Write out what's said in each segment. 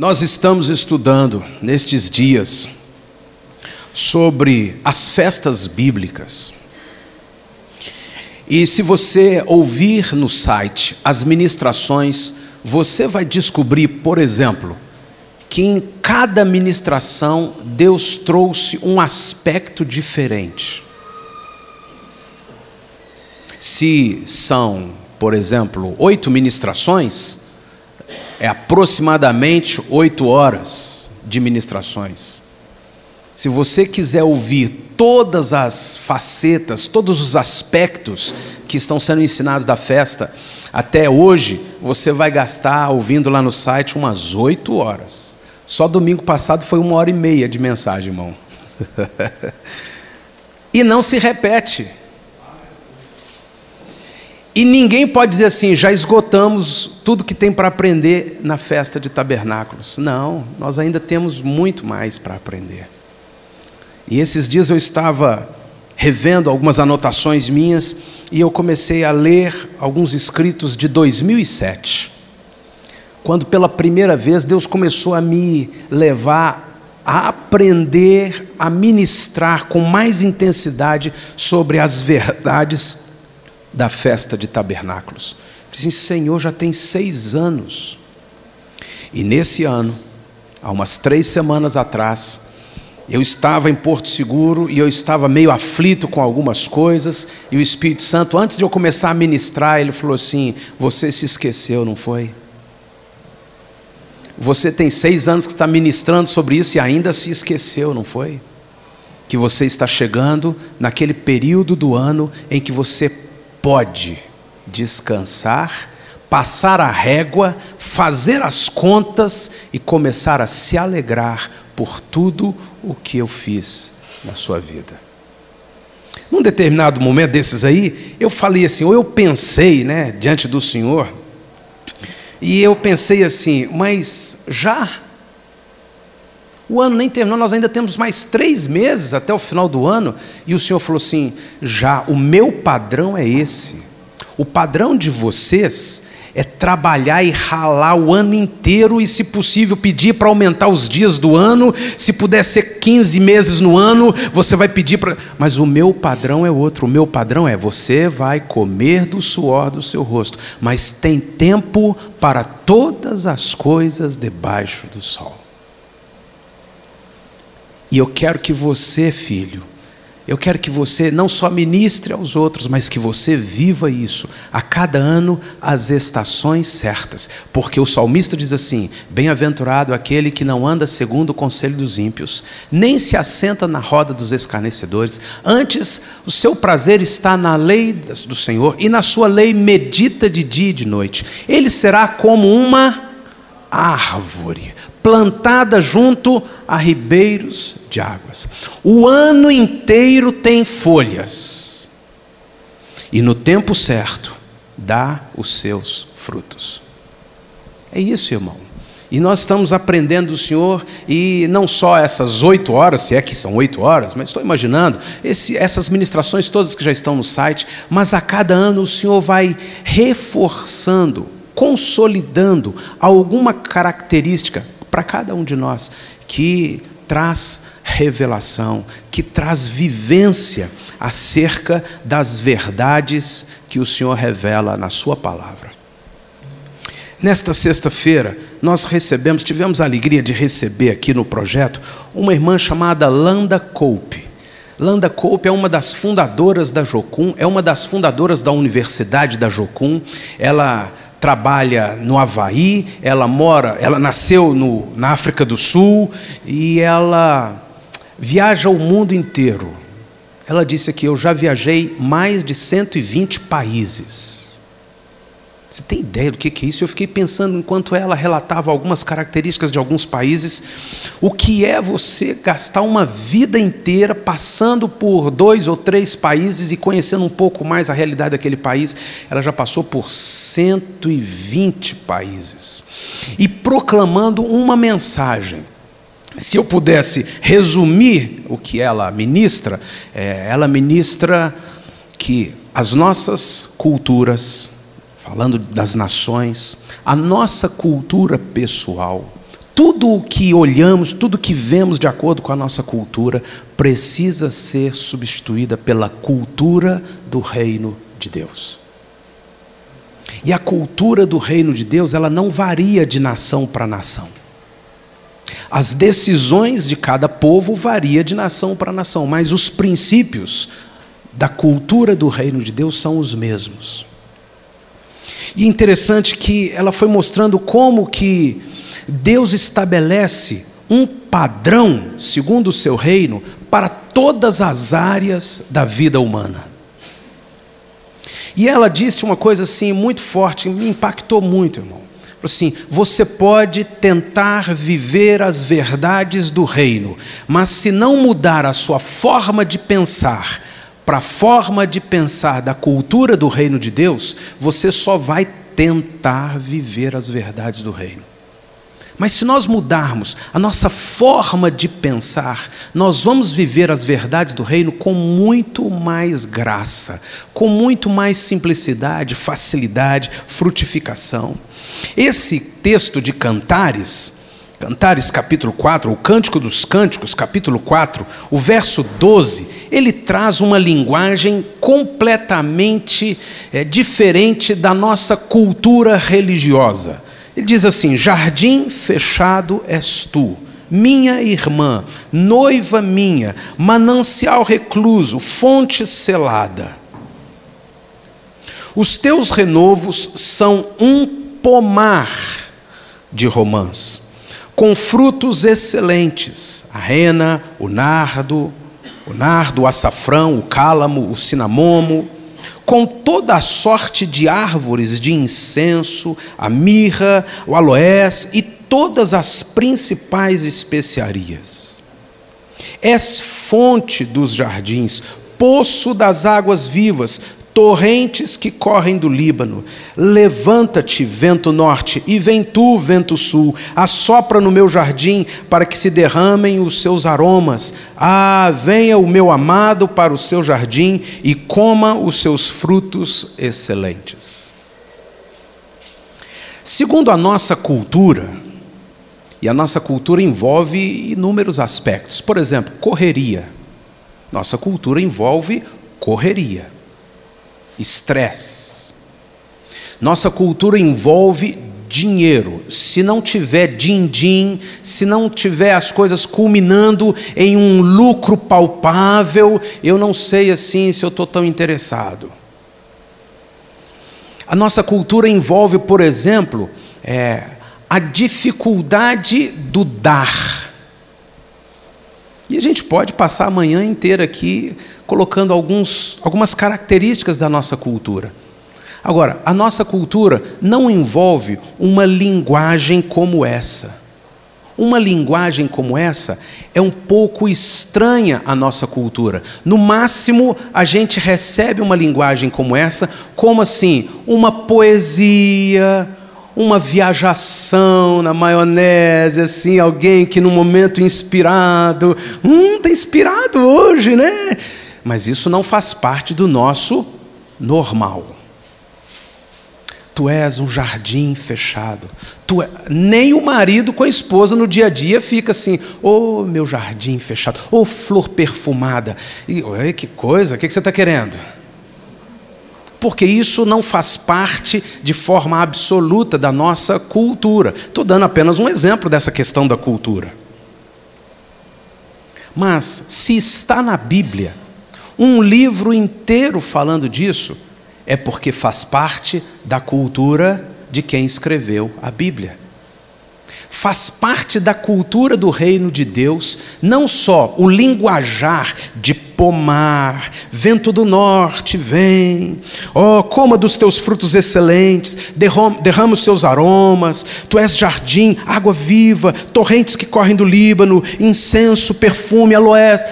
Nós estamos estudando nestes dias sobre as festas bíblicas. E se você ouvir no site as ministrações, você vai descobrir, por exemplo, que em cada ministração Deus trouxe um aspecto diferente. Se são, por exemplo, oito ministrações, é aproximadamente oito horas de ministrações. Se você quiser ouvir todas as facetas, todos os aspectos que estão sendo ensinados da festa até hoje, você vai gastar, ouvindo lá no site, umas oito horas. Só domingo passado foi uma hora e meia de mensagem, irmão. e não se repete. E ninguém pode dizer assim, já esgotamos tudo que tem para aprender na festa de tabernáculos. Não, nós ainda temos muito mais para aprender. E esses dias eu estava revendo algumas anotações minhas e eu comecei a ler alguns escritos de 2007. Quando pela primeira vez Deus começou a me levar a aprender a ministrar com mais intensidade sobre as verdades da festa de tabernáculos. Dizem, Senhor, já tem seis anos. E nesse ano, há umas três semanas atrás, eu estava em Porto Seguro e eu estava meio aflito com algumas coisas, e o Espírito Santo, antes de eu começar a ministrar, ele falou assim: Você se esqueceu, não foi? Você tem seis anos que está ministrando sobre isso e ainda se esqueceu, não foi? Que você está chegando naquele período do ano em que você pode descansar, passar a régua, fazer as contas e começar a se alegrar por tudo o que eu fiz na sua vida. Num determinado momento desses aí, eu falei assim, ou eu pensei, né, diante do Senhor, e eu pensei assim, mas já o ano nem terminou, nós ainda temos mais três meses até o final do ano. E o Senhor falou assim: já, o meu padrão é esse. O padrão de vocês é trabalhar e ralar o ano inteiro e, se possível, pedir para aumentar os dias do ano. Se puder ser 15 meses no ano, você vai pedir para. Mas o meu padrão é outro. O meu padrão é: você vai comer do suor do seu rosto, mas tem tempo para todas as coisas debaixo do sol. E eu quero que você, filho, eu quero que você não só ministre aos outros, mas que você viva isso a cada ano as estações certas, porque o salmista diz assim: Bem-aventurado aquele que não anda segundo o conselho dos ímpios, nem se assenta na roda dos escarnecedores, antes o seu prazer está na lei do Senhor e na sua lei medita de dia e de noite. Ele será como uma árvore plantada junto a ribeiros de águas. O ano inteiro tem folhas, e no tempo certo dá os seus frutos. É isso, irmão. E nós estamos aprendendo do Senhor, e não só essas oito horas, se é que são oito horas, mas estou imaginando, esse, essas ministrações todas que já estão no site, mas a cada ano o Senhor vai reforçando, consolidando alguma característica para cada um de nós, que traz revelação, que traz vivência acerca das verdades que o Senhor revela na Sua palavra. Nesta sexta-feira, nós recebemos, tivemos a alegria de receber aqui no projeto, uma irmã chamada Landa Coupe. Landa Coupe é uma das fundadoras da Jocum, é uma das fundadoras da Universidade da Jocum. Ela trabalha no Havaí, ela mora, ela nasceu no, na África do Sul e ela viaja o mundo inteiro. Ela disse que eu já viajei mais de 120 países. Você tem ideia do que é isso? Eu fiquei pensando enquanto ela relatava algumas características de alguns países, o que é você gastar uma vida inteira passando por dois ou três países e conhecendo um pouco mais a realidade daquele país. Ela já passou por 120 países e proclamando uma mensagem. Se eu pudesse resumir o que ela ministra, é, ela ministra que as nossas culturas, falando das nações, a nossa cultura pessoal, tudo o que olhamos, tudo o que vemos de acordo com a nossa cultura, precisa ser substituída pela cultura do reino de Deus. E a cultura do reino de Deus, ela não varia de nação para nação. As decisões de cada povo variam de nação para nação, mas os princípios da cultura do reino de Deus são os mesmos. E interessante que ela foi mostrando como que Deus estabelece um padrão, segundo o seu reino, para todas as áreas da vida humana. E ela disse uma coisa assim muito forte, me impactou muito, irmão. Assim, você pode tentar viver as verdades do reino, mas se não mudar a sua forma de pensar para a forma de pensar da cultura do reino de Deus, você só vai tentar viver as verdades do reino. Mas se nós mudarmos a nossa forma de pensar, nós vamos viver as verdades do reino com muito mais graça, com muito mais simplicidade, facilidade, frutificação. Esse texto de Cantares, Cantares capítulo 4, o Cântico dos Cânticos, capítulo 4, o verso 12, ele traz uma linguagem completamente é, diferente da nossa cultura religiosa. Ele diz assim: Jardim fechado és tu, minha irmã, noiva minha, manancial recluso, fonte selada. Os teus renovos são um pomar de romãs, com frutos excelentes: a rena, o nardo, o nardo, o açafrão, o cálamo, o cinamomo com toda a sorte de árvores de incenso, a mirra, o aloés e todas as principais especiarias. És fonte dos jardins, poço das águas vivas, torrentes que correm do Líbano. Levanta-te, vento norte, e vem tu, vento sul, assopra no meu jardim para que se derramem os seus aromas. Ah, venha o meu amado para o seu jardim e coma os seus frutos excelentes. Segundo a nossa cultura, e a nossa cultura envolve inúmeros aspectos, por exemplo, correria. Nossa cultura envolve correria estresse. Nossa cultura envolve dinheiro. Se não tiver din-din, se não tiver as coisas culminando em um lucro palpável, eu não sei assim se eu estou tão interessado. A nossa cultura envolve, por exemplo, é, a dificuldade do dar. E a gente pode passar a manhã inteira aqui colocando alguns, algumas características da nossa cultura. Agora, a nossa cultura não envolve uma linguagem como essa. Uma linguagem como essa é um pouco estranha à nossa cultura. No máximo, a gente recebe uma linguagem como essa, como assim, uma poesia, uma viajação na maionese, assim, alguém que num momento inspirado, hum, está inspirado hoje, né? mas isso não faz parte do nosso normal. Tu és um jardim fechado. Tu é... Nem o marido com a esposa no dia a dia fica assim, ô oh, meu jardim fechado, ô oh, flor perfumada. E, que coisa, o que você está querendo? Porque isso não faz parte de forma absoluta da nossa cultura. Estou dando apenas um exemplo dessa questão da cultura. Mas, se está na Bíblia, um livro inteiro falando disso, é porque faz parte da cultura de quem escreveu a Bíblia. Faz parte da cultura do reino de Deus, não só o linguajar de pomar, vento do norte vem, ó, oh, coma dos teus frutos excelentes, derrama os seus aromas, tu és jardim, água viva, torrentes que correm do Líbano, incenso, perfume, aloés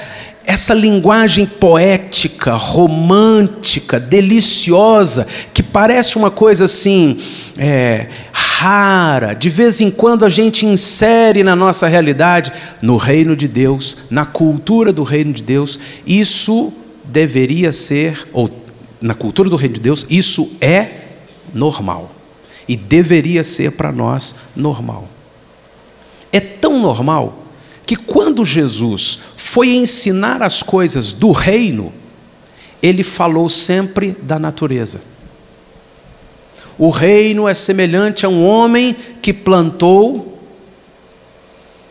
essa linguagem poética, romântica, deliciosa, que parece uma coisa assim, é, rara, de vez em quando a gente insere na nossa realidade, no reino de Deus, na cultura do reino de Deus, isso deveria ser, ou na cultura do reino de Deus, isso é normal. E deveria ser para nós normal. É tão normal que quando Jesus foi ensinar as coisas do reino, ele falou sempre da natureza. O reino é semelhante a um homem que plantou.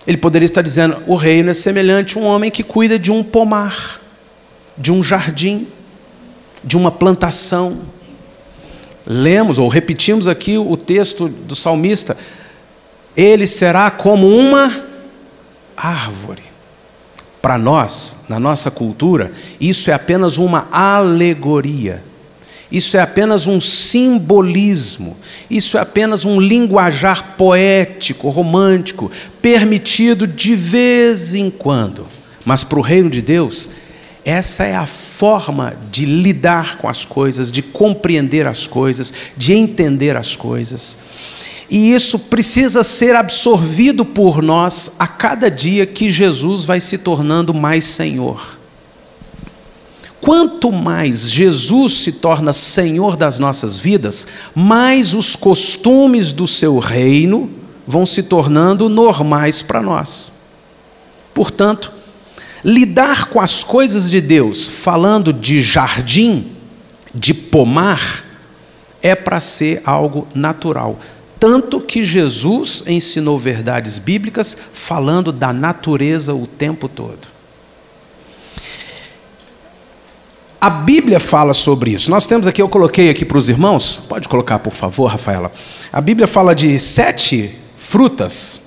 Ele poderia estar dizendo: o reino é semelhante a um homem que cuida de um pomar, de um jardim, de uma plantação. Lemos ou repetimos aqui o texto do salmista: ele será como uma árvore. Para nós, na nossa cultura, isso é apenas uma alegoria. Isso é apenas um simbolismo, isso é apenas um linguajar poético, romântico, permitido de vez em quando. Mas para o reino de Deus, essa é a forma de lidar com as coisas, de compreender as coisas, de entender as coisas. E isso precisa ser absorvido por nós a cada dia que Jesus vai se tornando mais Senhor. Quanto mais Jesus se torna Senhor das nossas vidas, mais os costumes do seu reino vão se tornando normais para nós. Portanto, lidar com as coisas de Deus, falando de jardim, de pomar, é para ser algo natural. Tanto que Jesus ensinou verdades bíblicas falando da natureza o tempo todo. A Bíblia fala sobre isso. Nós temos aqui, eu coloquei aqui para os irmãos, pode colocar por favor, Rafaela. A Bíblia fala de sete frutas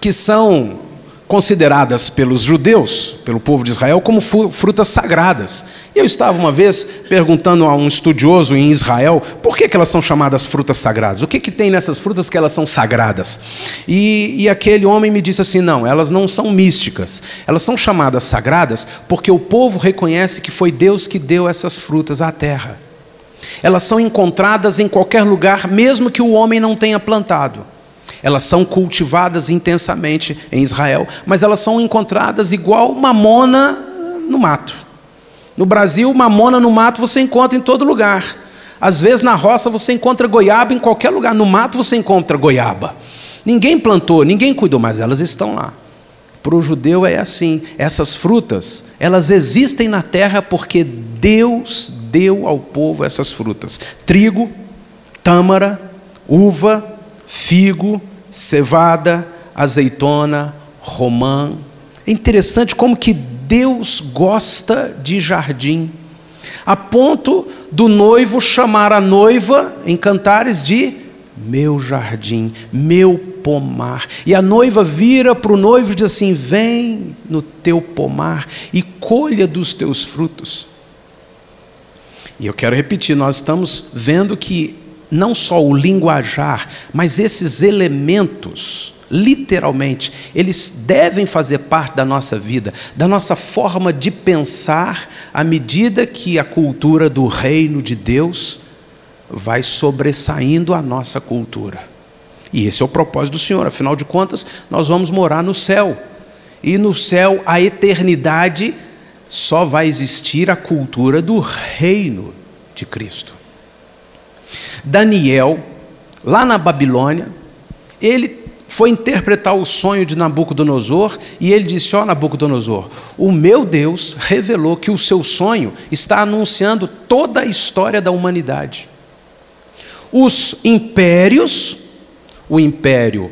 que são consideradas pelos judeus, pelo povo de Israel, como frutas sagradas. Eu estava uma vez perguntando a um estudioso em Israel por que, que elas são chamadas frutas sagradas, o que, que tem nessas frutas que elas são sagradas. E, e aquele homem me disse assim: não, elas não são místicas, elas são chamadas sagradas porque o povo reconhece que foi Deus que deu essas frutas à terra. Elas são encontradas em qualquer lugar, mesmo que o homem não tenha plantado. Elas são cultivadas intensamente em Israel, mas elas são encontradas igual mamona no mato. No Brasil, mamona no mato você encontra em todo lugar. Às vezes na roça você encontra goiaba em qualquer lugar, no mato você encontra goiaba. Ninguém plantou, ninguém cuidou, mas elas estão lá. Para o judeu é assim: essas frutas, elas existem na terra porque Deus deu ao povo essas frutas: trigo, tâmara, uva, figo, cevada, azeitona, romã. É interessante como que Deus gosta de jardim, a ponto do noivo chamar a noiva em cantares de meu jardim, meu pomar. E a noiva vira para o noivo e diz assim: Vem no teu pomar e colha dos teus frutos. E eu quero repetir: nós estamos vendo que não só o linguajar, mas esses elementos, literalmente, eles devem fazer parte da nossa vida, da nossa forma de pensar, à medida que a cultura do reino de Deus vai sobressaindo a nossa cultura. E esse é o propósito do Senhor, afinal de contas, nós vamos morar no céu. E no céu, a eternidade, só vai existir a cultura do reino de Cristo. Daniel, lá na Babilônia, ele foi interpretar o sonho de Nabucodonosor e ele disse: Ó oh, Nabucodonosor, o meu Deus revelou que o seu sonho está anunciando toda a história da humanidade. Os impérios, o império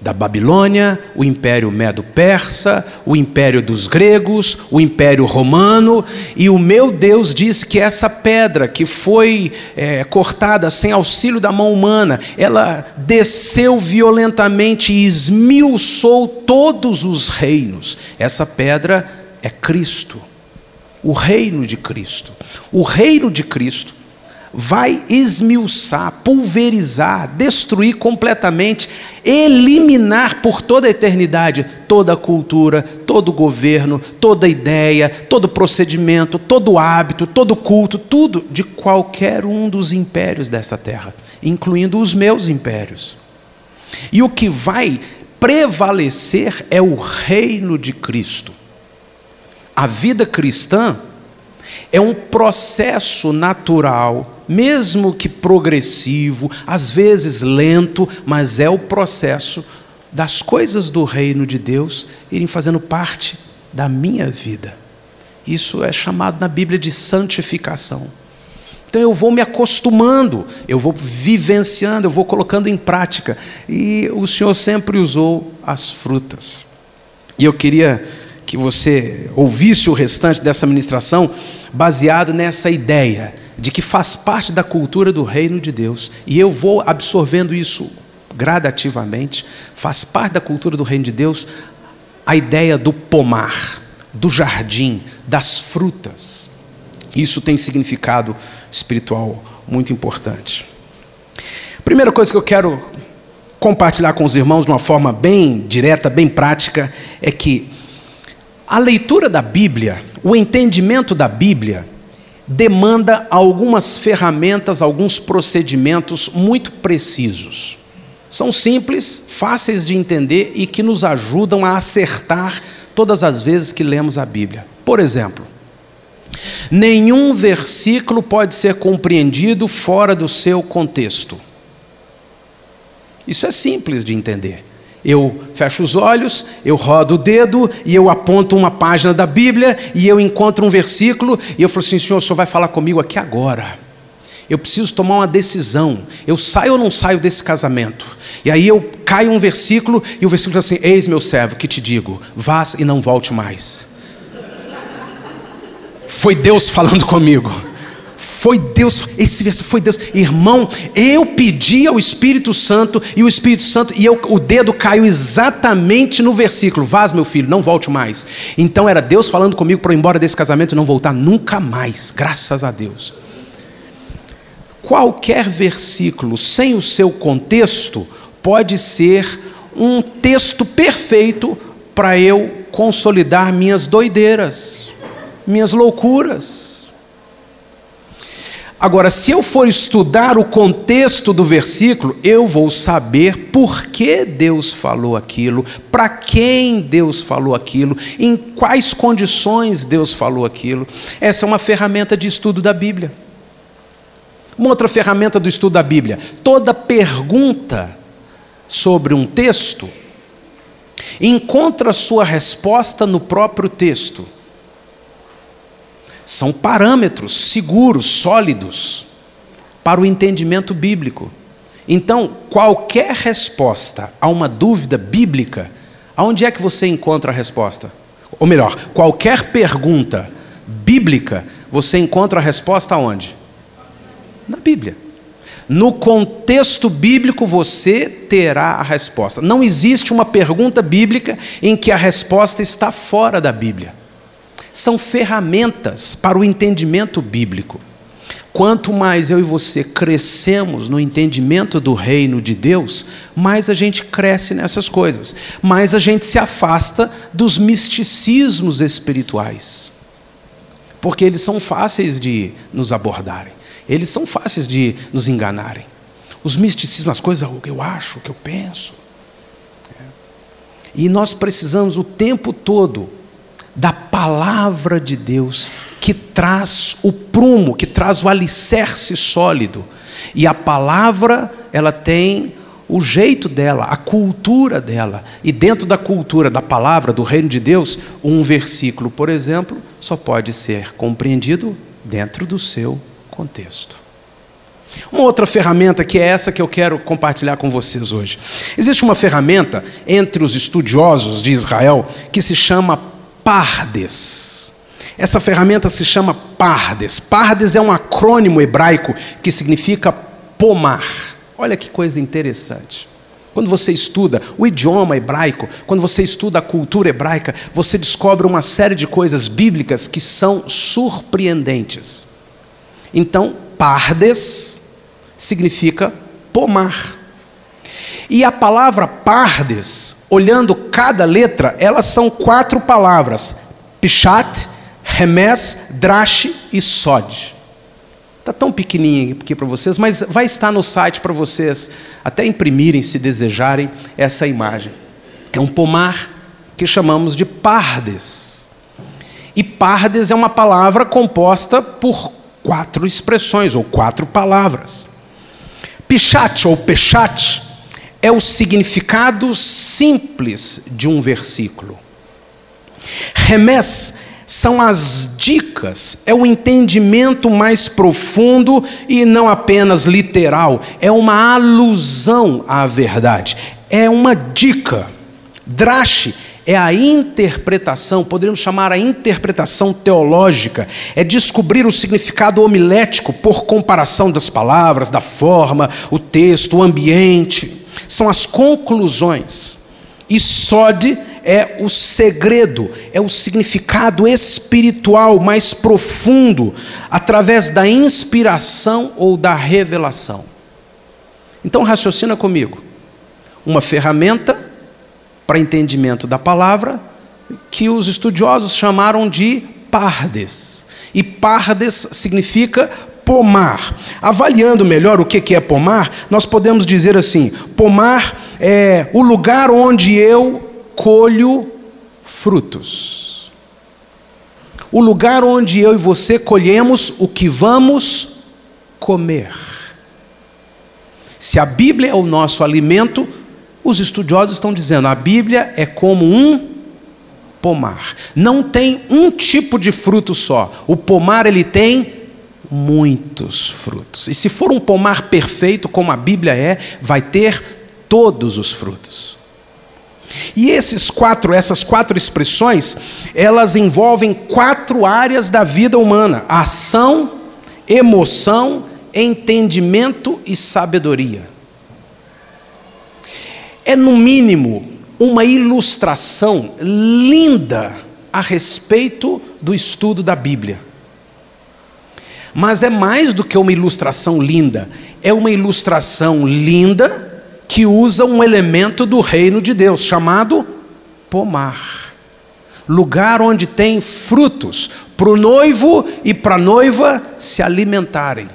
da Babilônia, o Império Medo-Persa, o Império dos Gregos, o Império Romano, e o meu Deus diz que essa pedra que foi é, cortada sem auxílio da mão humana, ela desceu violentamente e esmiuçou todos os reinos. Essa pedra é Cristo, o reino de Cristo. O reino de Cristo vai esmiuçar, pulverizar, destruir completamente, eliminar por toda a eternidade toda a cultura, todo o governo, toda a ideia, todo procedimento, todo hábito, todo culto, tudo de qualquer um dos impérios dessa terra, incluindo os meus impérios. E o que vai prevalecer é o reino de Cristo. A vida cristã é um processo natural mesmo que progressivo, às vezes lento, mas é o processo das coisas do reino de Deus irem fazendo parte da minha vida. Isso é chamado na Bíblia de santificação. Então eu vou me acostumando, eu vou vivenciando, eu vou colocando em prática. E o Senhor sempre usou as frutas. E eu queria que você ouvisse o restante dessa ministração baseado nessa ideia de que faz parte da cultura do reino de Deus. E eu vou absorvendo isso gradativamente. Faz parte da cultura do reino de Deus a ideia do pomar, do jardim, das frutas. Isso tem significado espiritual muito importante. Primeira coisa que eu quero compartilhar com os irmãos de uma forma bem direta, bem prática, é que a leitura da Bíblia, o entendimento da Bíblia, demanda algumas ferramentas, alguns procedimentos muito precisos. São simples, fáceis de entender e que nos ajudam a acertar todas as vezes que lemos a Bíblia. Por exemplo, nenhum versículo pode ser compreendido fora do seu contexto. Isso é simples de entender. Eu fecho os olhos, eu rodo o dedo e eu aponto uma página da Bíblia e eu encontro um versículo e eu falo assim: Senhor, o Senhor vai falar comigo aqui agora. Eu preciso tomar uma decisão. Eu saio ou não saio desse casamento? E aí eu caio um versículo e o versículo diz assim: Eis meu servo que te digo, vás e não volte mais. Foi Deus falando comigo. Foi Deus, esse versículo foi Deus. Irmão, eu pedi ao Espírito Santo e o Espírito Santo, e eu, o dedo caiu exatamente no versículo: Vaz, meu filho, não volte mais. Então era Deus falando comigo para ir embora desse casamento e não voltar nunca mais, graças a Deus. Qualquer versículo sem o seu contexto pode ser um texto perfeito para eu consolidar minhas doideiras, minhas loucuras. Agora, se eu for estudar o contexto do versículo, eu vou saber por que Deus falou aquilo, para quem Deus falou aquilo, em quais condições Deus falou aquilo. Essa é uma ferramenta de estudo da Bíblia. Uma outra ferramenta do estudo da Bíblia: toda pergunta sobre um texto encontra sua resposta no próprio texto. São parâmetros seguros, sólidos, para o entendimento bíblico. Então, qualquer resposta a uma dúvida bíblica, aonde é que você encontra a resposta? Ou melhor, qualquer pergunta bíblica, você encontra a resposta aonde? Na Bíblia. No contexto bíblico você terá a resposta. Não existe uma pergunta bíblica em que a resposta está fora da Bíblia são ferramentas para o entendimento bíblico. Quanto mais eu e você crescemos no entendimento do reino de Deus, mais a gente cresce nessas coisas, mais a gente se afasta dos misticismos espirituais. Porque eles são fáceis de nos abordarem, eles são fáceis de nos enganarem. Os misticismos, as coisas, que eu acho, que eu penso. E nós precisamos o tempo todo da palavra de Deus que traz o prumo, que traz o alicerce sólido. E a palavra, ela tem o jeito dela, a cultura dela. E dentro da cultura da palavra do reino de Deus, um versículo, por exemplo, só pode ser compreendido dentro do seu contexto. Uma outra ferramenta que é essa que eu quero compartilhar com vocês hoje. Existe uma ferramenta entre os estudiosos de Israel que se chama Pardes. Essa ferramenta se chama Pardes. Pardes é um acrônimo hebraico que significa pomar. Olha que coisa interessante. Quando você estuda o idioma hebraico, quando você estuda a cultura hebraica, você descobre uma série de coisas bíblicas que são surpreendentes. Então, pardes significa pomar. E a palavra pardes, olhando cada letra, elas são quatro palavras: Pichat, Remes, Drash e Sod. Está tão pequenininho aqui para vocês, mas vai estar no site para vocês até imprimirem, se desejarem, essa imagem. É um pomar que chamamos de pardes. E pardes é uma palavra composta por quatro expressões ou quatro palavras. Pichat ou pechat é o significado simples de um versículo. Remés são as dicas, é o entendimento mais profundo e não apenas literal, é uma alusão à verdade, é uma dica. Drache é a interpretação, poderíamos chamar a interpretação teológica, é descobrir o significado homilético por comparação das palavras, da forma, o texto, o ambiente. São as conclusões. E sode é o segredo, é o significado espiritual mais profundo, através da inspiração ou da revelação. Então, raciocina comigo. Uma ferramenta para entendimento da palavra que os estudiosos chamaram de pardes. E pardes significa pomar. Avaliando melhor o que é pomar, nós podemos dizer assim: pomar é o lugar onde eu colho frutos. O lugar onde eu e você colhemos o que vamos comer. Se a Bíblia é o nosso alimento, os estudiosos estão dizendo, a Bíblia é como um pomar. Não tem um tipo de fruto só. O pomar ele tem muitos frutos. E se for um pomar perfeito como a Bíblia é, vai ter todos os frutos. E esses quatro, essas quatro expressões, elas envolvem quatro áreas da vida humana: ação, emoção, entendimento e sabedoria. É no mínimo uma ilustração linda a respeito do estudo da Bíblia. Mas é mais do que uma ilustração linda, é uma ilustração linda que usa um elemento do reino de Deus, chamado pomar lugar onde tem frutos, para o noivo e para a noiva se alimentarem.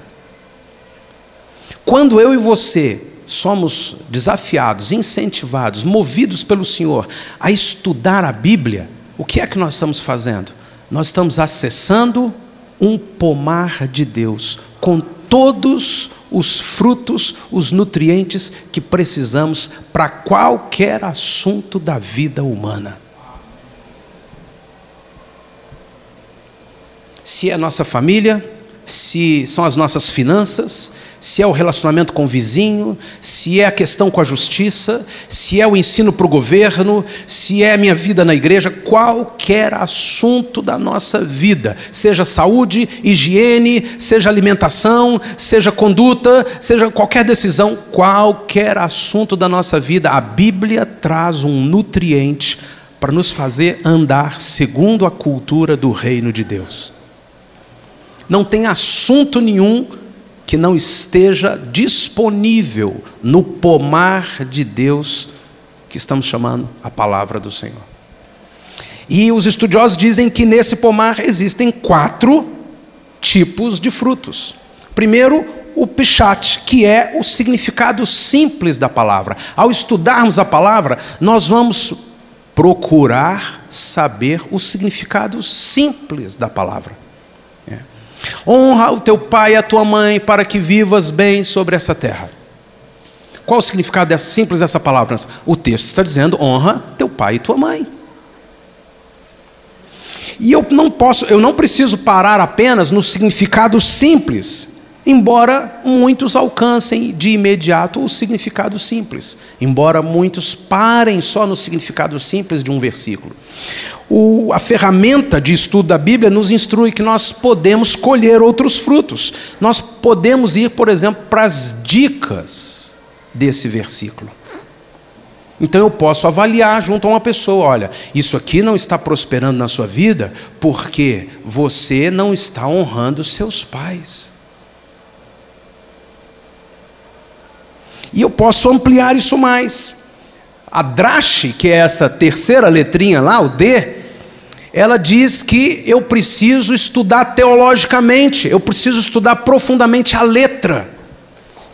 Quando eu e você somos desafiados, incentivados, movidos pelo Senhor a estudar a Bíblia, o que é que nós estamos fazendo? Nós estamos acessando um pomar de Deus com todos os frutos, os nutrientes que precisamos para qualquer assunto da vida humana. Se é nossa família, se são as nossas finanças, se é o relacionamento com o vizinho, se é a questão com a justiça, se é o ensino para o governo, se é a minha vida na igreja, qualquer assunto da nossa vida, seja saúde, higiene, seja alimentação, seja conduta, seja qualquer decisão, qualquer assunto da nossa vida, a Bíblia traz um nutriente para nos fazer andar segundo a cultura do reino de Deus. Não tem assunto nenhum que não esteja disponível no pomar de Deus que estamos chamando a palavra do Senhor. E os estudiosos dizem que nesse pomar existem quatro tipos de frutos. Primeiro, o pichat, que é o significado simples da palavra. Ao estudarmos a palavra, nós vamos procurar saber o significado simples da palavra. Honra o teu pai e a tua mãe para que vivas bem sobre essa terra. Qual o significado dessa, simples dessa palavra? O texto está dizendo: honra teu pai e tua mãe. E eu não posso, eu não preciso parar apenas no significado simples, embora muitos alcancem de imediato o significado simples, embora muitos parem só no significado simples de um versículo o, a ferramenta de estudo da Bíblia nos instrui que nós podemos colher outros frutos. Nós podemos ir, por exemplo, para as dicas desse versículo. Então eu posso avaliar junto a uma pessoa: olha, isso aqui não está prosperando na sua vida porque você não está honrando seus pais. E eu posso ampliar isso mais. A drache, que é essa terceira letrinha lá, o D, ela diz que eu preciso estudar teologicamente, eu preciso estudar profundamente a letra.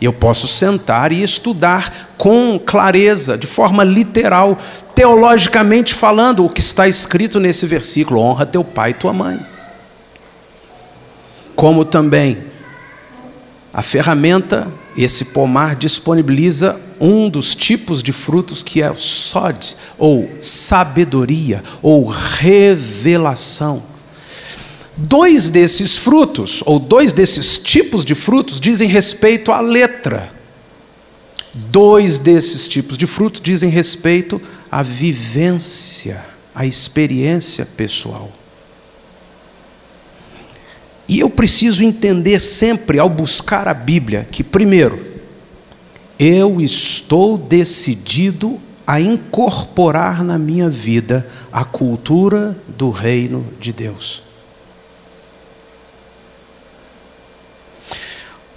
Eu posso sentar e estudar com clareza, de forma literal, teologicamente falando, o que está escrito nesse versículo: honra teu pai e tua mãe. Como também a ferramenta, esse pomar disponibiliza um dos tipos de frutos que é o sod, ou sabedoria, ou revelação. Dois desses frutos, ou dois desses tipos de frutos, dizem respeito à letra. Dois desses tipos de frutos dizem respeito à vivência, à experiência pessoal. E eu preciso entender sempre, ao buscar a Bíblia, que, primeiro, eu estou decidido a incorporar na minha vida a cultura do reino de Deus.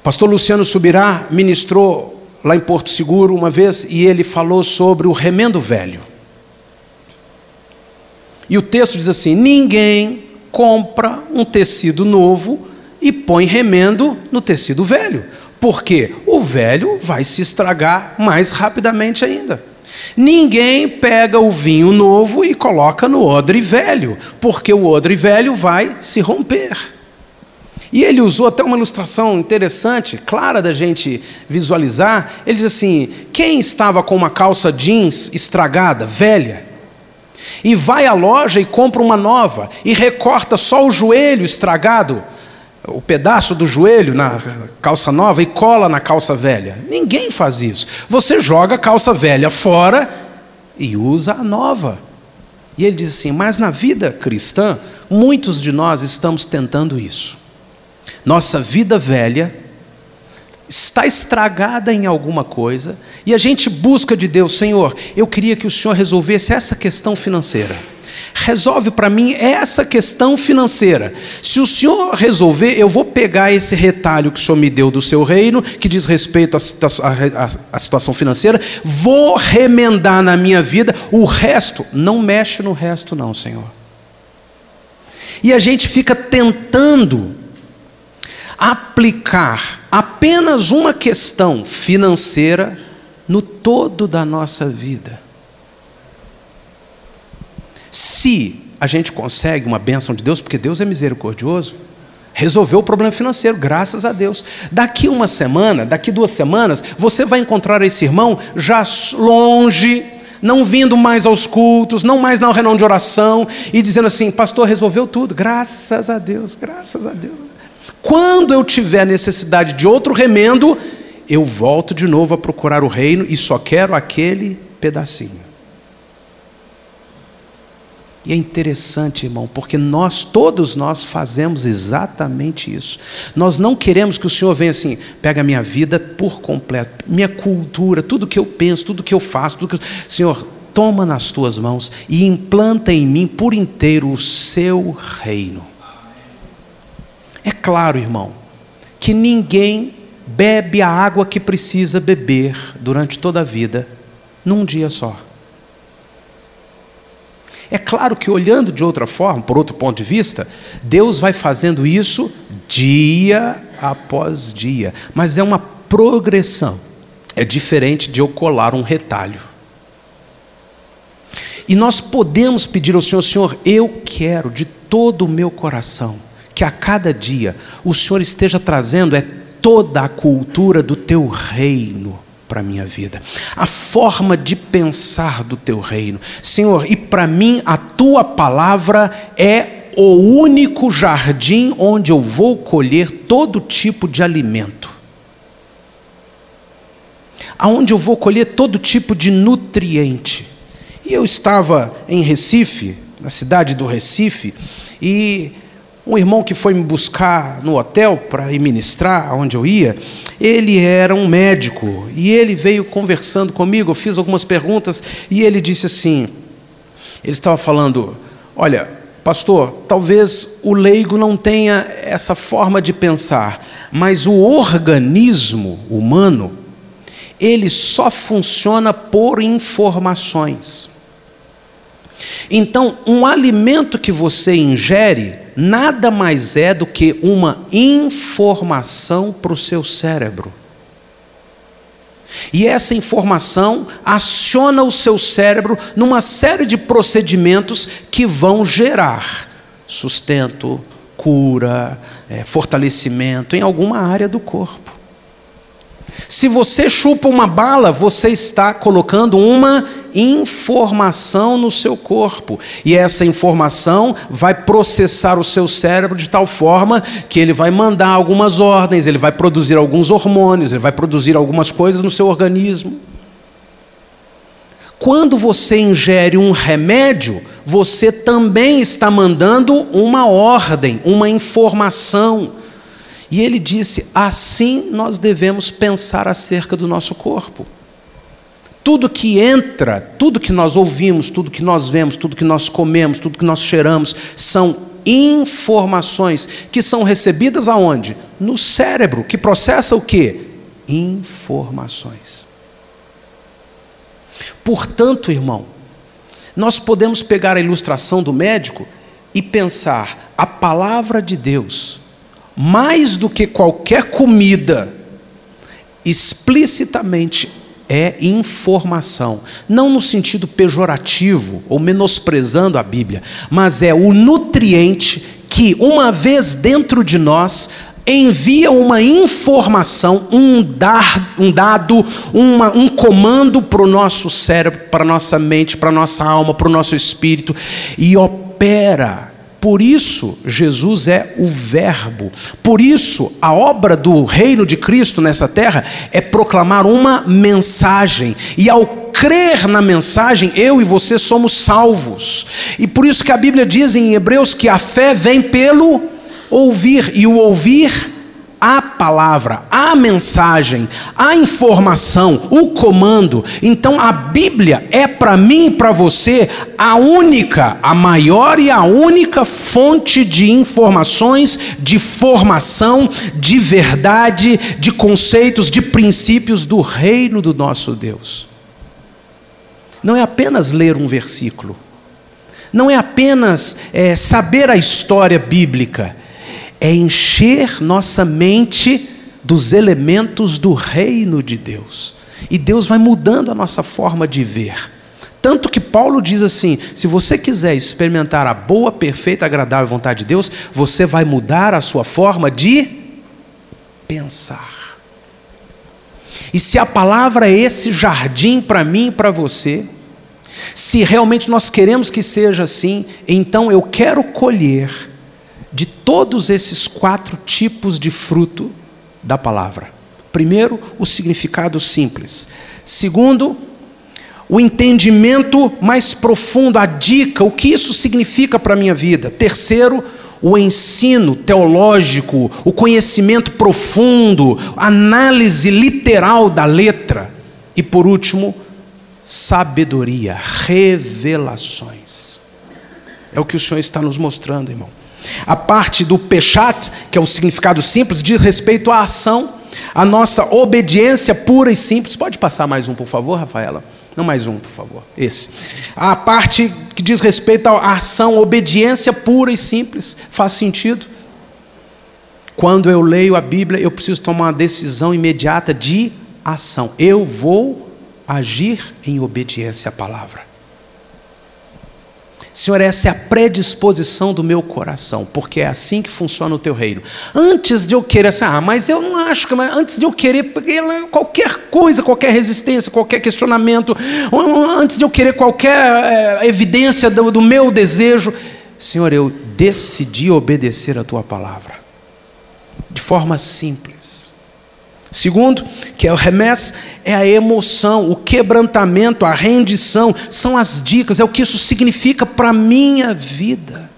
pastor Luciano Subirá ministrou lá em Porto Seguro uma vez e ele falou sobre o remendo velho. E o texto diz assim: ninguém compra um tecido novo e põe remendo no tecido velho, porque o velho vai se estragar mais rapidamente ainda. Ninguém pega o vinho novo e coloca no odre velho, porque o odre velho vai se romper. E ele usou até uma ilustração interessante, clara da gente visualizar. Ele diz assim: quem estava com uma calça jeans estragada, velha, e vai à loja e compra uma nova, e recorta só o joelho estragado, o pedaço do joelho na calça nova e cola na calça velha. Ninguém faz isso. Você joga a calça velha fora e usa a nova. E ele diz assim: mas na vida cristã, muitos de nós estamos tentando isso. Nossa vida velha está estragada em alguma coisa e a gente busca de Deus, Senhor, eu queria que o Senhor resolvesse essa questão financeira. Resolve para mim essa questão financeira. Se o Senhor resolver, eu vou pegar esse retalho que o Senhor me deu do seu reino, que diz respeito à situação financeira, vou remendar na minha vida, o resto, não mexe no resto, não, Senhor. E a gente fica tentando aplicar apenas uma questão financeira no todo da nossa vida. Se a gente consegue uma bênção de Deus, porque Deus é misericordioso, resolveu o problema financeiro, graças a Deus. Daqui uma semana, daqui duas semanas, você vai encontrar esse irmão já longe, não vindo mais aos cultos, não mais na reunião de oração, e dizendo assim: Pastor, resolveu tudo, graças a Deus, graças a Deus. Quando eu tiver necessidade de outro remendo, eu volto de novo a procurar o reino e só quero aquele pedacinho. E é interessante, irmão, porque nós, todos nós, fazemos exatamente isso. Nós não queremos que o Senhor venha assim, pega a minha vida por completo, minha cultura, tudo que eu penso, tudo que eu faço, tudo que eu... Senhor, toma nas tuas mãos e implanta em mim por inteiro o seu reino. É claro, irmão, que ninguém bebe a água que precisa beber durante toda a vida num dia só. É claro que olhando de outra forma, por outro ponto de vista, Deus vai fazendo isso dia após dia, mas é uma progressão. É diferente de eu colar um retalho. E nós podemos pedir ao Senhor, Senhor, eu quero de todo o meu coração que a cada dia o Senhor esteja trazendo é toda a cultura do teu reino para a minha vida, a forma de pensar do teu reino. Senhor, e para mim a tua palavra é o único jardim onde eu vou colher todo tipo de alimento. Aonde eu vou colher todo tipo de nutriente. E eu estava em Recife, na cidade do Recife, e um irmão que foi me buscar no hotel para ir ministrar onde eu ia, ele era um médico e ele veio conversando comigo. Eu fiz algumas perguntas e ele disse assim: ele estava falando, olha, pastor, talvez o leigo não tenha essa forma de pensar, mas o organismo humano ele só funciona por informações. Então, um alimento que você ingere nada mais é do que uma informação para o seu cérebro. E essa informação aciona o seu cérebro numa série de procedimentos que vão gerar sustento, cura, é, fortalecimento em alguma área do corpo. Se você chupa uma bala, você está colocando uma informação no seu corpo. E essa informação vai processar o seu cérebro de tal forma que ele vai mandar algumas ordens, ele vai produzir alguns hormônios, ele vai produzir algumas coisas no seu organismo. Quando você ingere um remédio, você também está mandando uma ordem, uma informação. E ele disse: assim nós devemos pensar acerca do nosso corpo. Tudo que entra, tudo que nós ouvimos, tudo que nós vemos, tudo que nós comemos, tudo que nós cheiramos, são informações que são recebidas aonde? No cérebro, que processa o que? Informações. Portanto, irmão, nós podemos pegar a ilustração do médico e pensar a palavra de Deus, mais do que qualquer comida, explicitamente é informação. Não no sentido pejorativo ou menosprezando a Bíblia, mas é o nutriente que, uma vez dentro de nós, envia uma informação, um, dar, um dado, uma, um comando para o nosso cérebro, para a nossa mente, para a nossa alma, para o nosso espírito e opera. Por isso, Jesus é o Verbo. Por isso, a obra do reino de Cristo nessa terra é proclamar uma mensagem. E ao crer na mensagem, eu e você somos salvos. E por isso que a Bíblia diz em Hebreus que a fé vem pelo ouvir, e o ouvir a palavra, a mensagem, a informação, o comando. Então a Bíblia é para mim e para você a única, a maior e a única fonte de informações, de formação, de verdade, de conceitos, de princípios do reino do nosso Deus. Não é apenas ler um versículo, não é apenas é, saber a história bíblica é encher nossa mente dos elementos do reino de Deus. E Deus vai mudando a nossa forma de ver. Tanto que Paulo diz assim: se você quiser experimentar a boa, perfeita, agradável vontade de Deus, você vai mudar a sua forma de pensar. E se a palavra é esse jardim para mim e para você, se realmente nós queremos que seja assim, então eu quero colher de todos esses quatro tipos de fruto da palavra. Primeiro, o significado simples. Segundo, o entendimento mais profundo, a dica, o que isso significa para a minha vida. Terceiro, o ensino teológico, o conhecimento profundo, análise literal da letra. E por último, sabedoria, revelações. É o que o Senhor está nos mostrando, irmão. A parte do pechat, que é o significado simples, diz respeito à ação, a nossa obediência pura e simples. Pode passar mais um, por favor, Rafaela? Não mais um, por favor. Esse. A parte que diz respeito à ação, obediência pura e simples. Faz sentido? Quando eu leio a Bíblia, eu preciso tomar uma decisão imediata de ação. Eu vou agir em obediência à palavra. Senhor, essa é a predisposição do meu coração, porque é assim que funciona o teu reino. Antes de eu querer assim, ah, mas eu não acho que, antes de eu querer qualquer coisa, qualquer resistência, qualquer questionamento, antes de eu querer qualquer é, evidência do, do meu desejo, Senhor, eu decidi obedecer a tua palavra, de forma simples. Segundo, que é o remess, é a emoção, o quebrantamento, a rendição, são as dicas, é o que isso significa para a minha vida.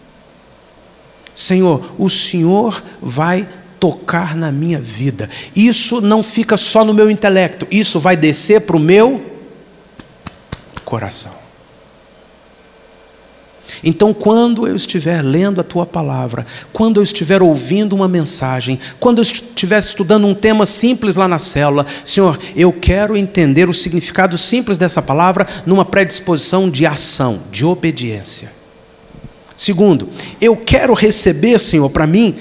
Senhor, o Senhor vai tocar na minha vida. Isso não fica só no meu intelecto, isso vai descer para o meu coração. Então, quando eu estiver lendo a tua palavra, quando eu estiver ouvindo uma mensagem, quando eu estiver estudando um tema simples lá na célula, Senhor, eu quero entender o significado simples dessa palavra numa predisposição de ação, de obediência. Segundo, eu quero receber, Senhor, para mim,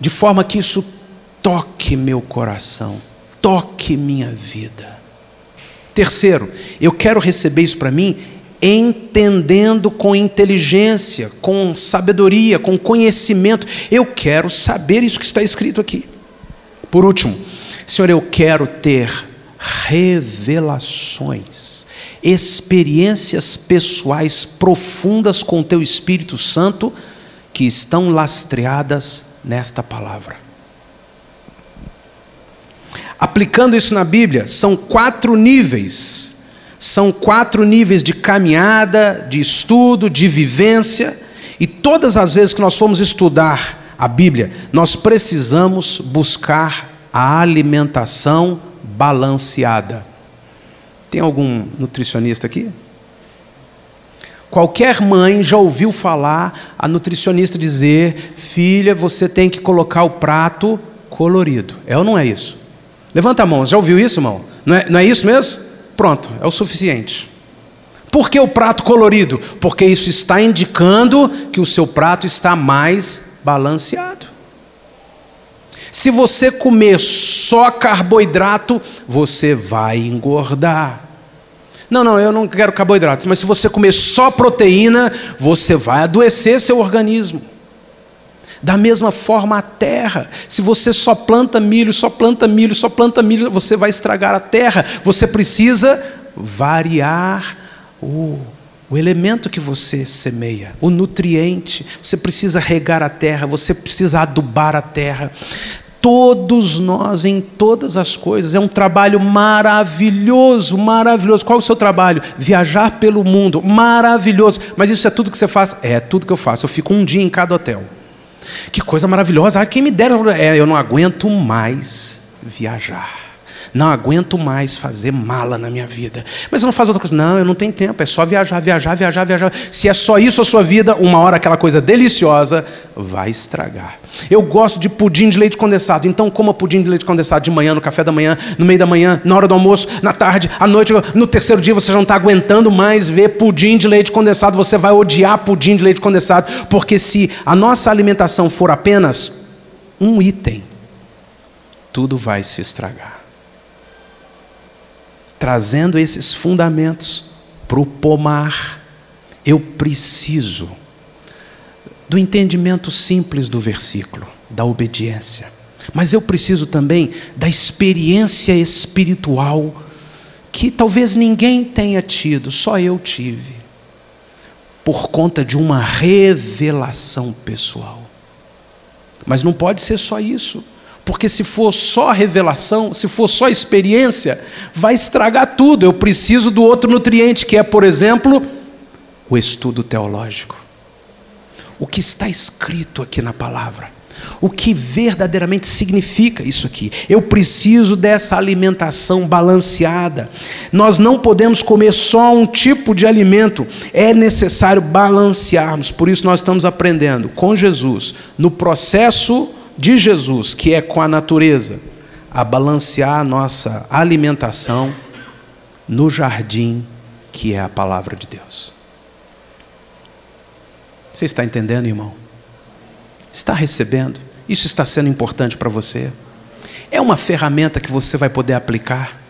de forma que isso toque meu coração, toque minha vida. Terceiro, eu quero receber isso para mim entendendo com inteligência, com sabedoria, com conhecimento. Eu quero saber isso que está escrito aqui. Por último, Senhor, eu quero ter revelações, experiências pessoais profundas com Teu Espírito Santo que estão lastreadas nesta palavra. Aplicando isso na Bíblia, são quatro níveis. São quatro níveis de caminhada, de estudo, de vivência, e todas as vezes que nós formos estudar a Bíblia, nós precisamos buscar a alimentação balanceada. Tem algum nutricionista aqui? Qualquer mãe já ouviu falar a nutricionista dizer: filha, você tem que colocar o prato colorido. É ou não é isso? Levanta a mão, já ouviu isso, irmão? Não é, não é isso mesmo? Pronto, é o suficiente. Por que o prato colorido? Porque isso está indicando que o seu prato está mais balanceado. Se você comer só carboidrato, você vai engordar. Não, não, eu não quero carboidratos, mas se você comer só proteína, você vai adoecer seu organismo. Da mesma forma a terra. Se você só planta milho, só planta milho, só planta milho, você vai estragar a terra. Você precisa variar o, o elemento que você semeia, o nutriente. Você precisa regar a terra, você precisa adubar a terra. Todos nós, em todas as coisas, é um trabalho maravilhoso, maravilhoso. Qual é o seu trabalho? Viajar pelo mundo, maravilhoso. Mas isso é tudo que você faz? É tudo que eu faço. Eu fico um dia em cada hotel. Que coisa maravilhosa. Ah, quem me dera. É, eu não aguento mais viajar. Não aguento mais fazer mala na minha vida. Mas eu não faço outra coisa. Não, eu não tenho tempo. É só viajar, viajar, viajar, viajar. Se é só isso a sua vida, uma hora aquela coisa deliciosa vai estragar. Eu gosto de pudim de leite condensado. Então coma pudim de leite condensado de manhã, no café da manhã, no meio da manhã, na hora do almoço, na tarde, à noite. No terceiro dia você já não está aguentando mais ver pudim de leite condensado. Você vai odiar pudim de leite condensado. Porque se a nossa alimentação for apenas um item, tudo vai se estragar trazendo esses fundamentos para o pomar, eu preciso do entendimento simples do versículo, da obediência. Mas eu preciso também da experiência espiritual que talvez ninguém tenha tido, só eu tive, por conta de uma revelação pessoal. Mas não pode ser só isso. Porque se for só revelação, se for só experiência, vai estragar tudo. Eu preciso do outro nutriente, que é, por exemplo, o estudo teológico. O que está escrito aqui na palavra. O que verdadeiramente significa isso aqui? Eu preciso dessa alimentação balanceada. Nós não podemos comer só um tipo de alimento, é necessário balancearmos. Por isso, nós estamos aprendendo com Jesus, no processo de Jesus, que é com a natureza, a balancear a nossa alimentação no jardim que é a palavra de Deus. Você está entendendo, irmão? Está recebendo? Isso está sendo importante para você? É uma ferramenta que você vai poder aplicar?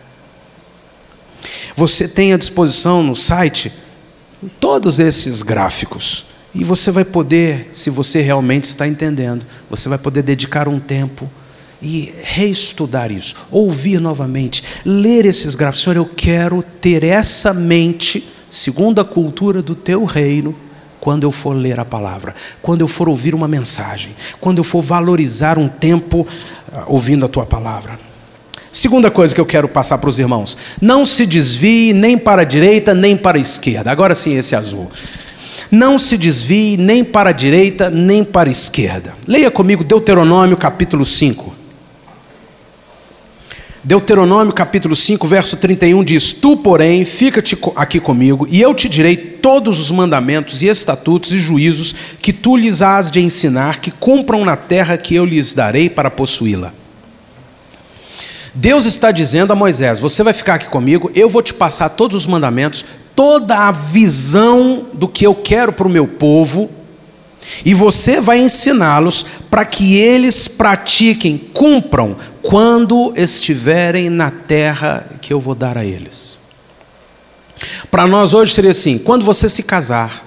Você tem à disposição no site todos esses gráficos. E você vai poder, se você realmente está entendendo, você vai poder dedicar um tempo e reestudar isso, ouvir novamente, ler esses gráficos. Senhor, eu quero ter essa mente, segundo a cultura do teu reino, quando eu for ler a palavra, quando eu for ouvir uma mensagem, quando eu for valorizar um tempo ah, ouvindo a tua palavra. Segunda coisa que eu quero passar para os irmãos: não se desvie nem para a direita nem para a esquerda. Agora sim, esse azul. Não se desvie nem para a direita, nem para a esquerda. Leia comigo Deuteronômio capítulo 5. Deuteronômio capítulo 5, verso 31 diz: Tu, porém, fica-te aqui comigo, e eu te direi todos os mandamentos e estatutos e juízos que tu lhes has de ensinar, que cumpram na terra que eu lhes darei para possuí-la. Deus está dizendo a Moisés: Você vai ficar aqui comigo, eu vou te passar todos os mandamentos, toda a visão do que eu quero para o meu povo, e você vai ensiná-los para que eles pratiquem, cumpram, quando estiverem na terra que eu vou dar a eles. Para nós hoje seria assim: quando você se casar,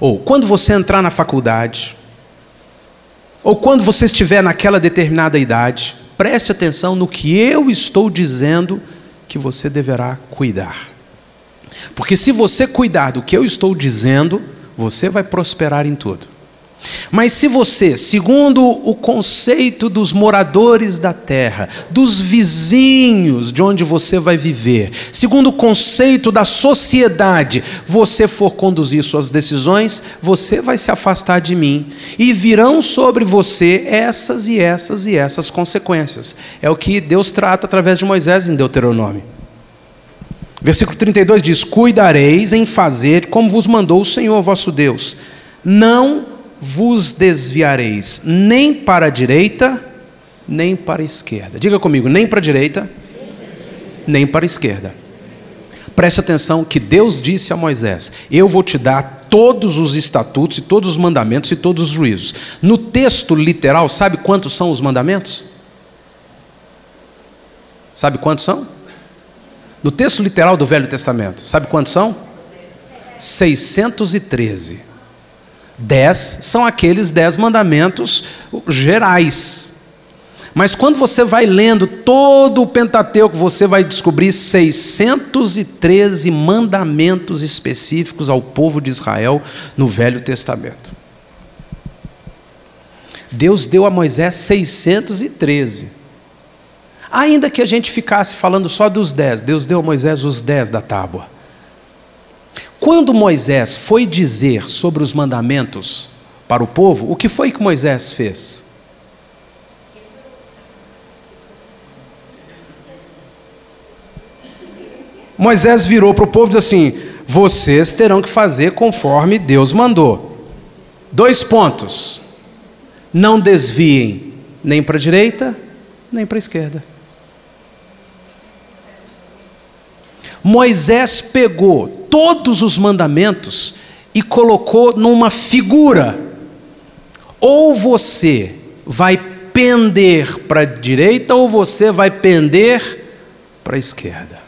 ou quando você entrar na faculdade, ou quando você estiver naquela determinada idade, Preste atenção no que eu estou dizendo que você deverá cuidar. Porque se você cuidar do que eu estou dizendo, você vai prosperar em tudo. Mas se você, segundo o conceito dos moradores da terra, dos vizinhos de onde você vai viver, segundo o conceito da sociedade, você for conduzir suas decisões, você vai se afastar de mim e virão sobre você essas e essas e essas consequências. É o que Deus trata através de Moisés em Deuteronômio. Versículo 32 diz: Cuidareis em fazer como vos mandou o Senhor vosso Deus. Não vos desviareis nem para a direita, nem para a esquerda. Diga comigo, nem para a direita, nem para a esquerda. Preste atenção que Deus disse a Moisés: Eu vou te dar todos os estatutos e todos os mandamentos e todos os juízos. No texto literal, sabe quantos são os mandamentos? Sabe quantos são? No texto literal do Velho Testamento, sabe quantos são? 613. Dez são aqueles dez mandamentos gerais. Mas quando você vai lendo todo o Pentateuco, você vai descobrir 613 mandamentos específicos ao povo de Israel no Velho Testamento. Deus deu a Moisés 613. Ainda que a gente ficasse falando só dos dez, Deus deu a Moisés os dez da tábua. Quando Moisés foi dizer sobre os mandamentos para o povo, o que foi que Moisés fez? Moisés virou para o povo e disse assim: vocês terão que fazer conforme Deus mandou. Dois pontos. Não desviem nem para a direita, nem para a esquerda. Moisés pegou todos os mandamentos e colocou numa figura. Ou você vai pender para a direita, ou você vai pender para a esquerda.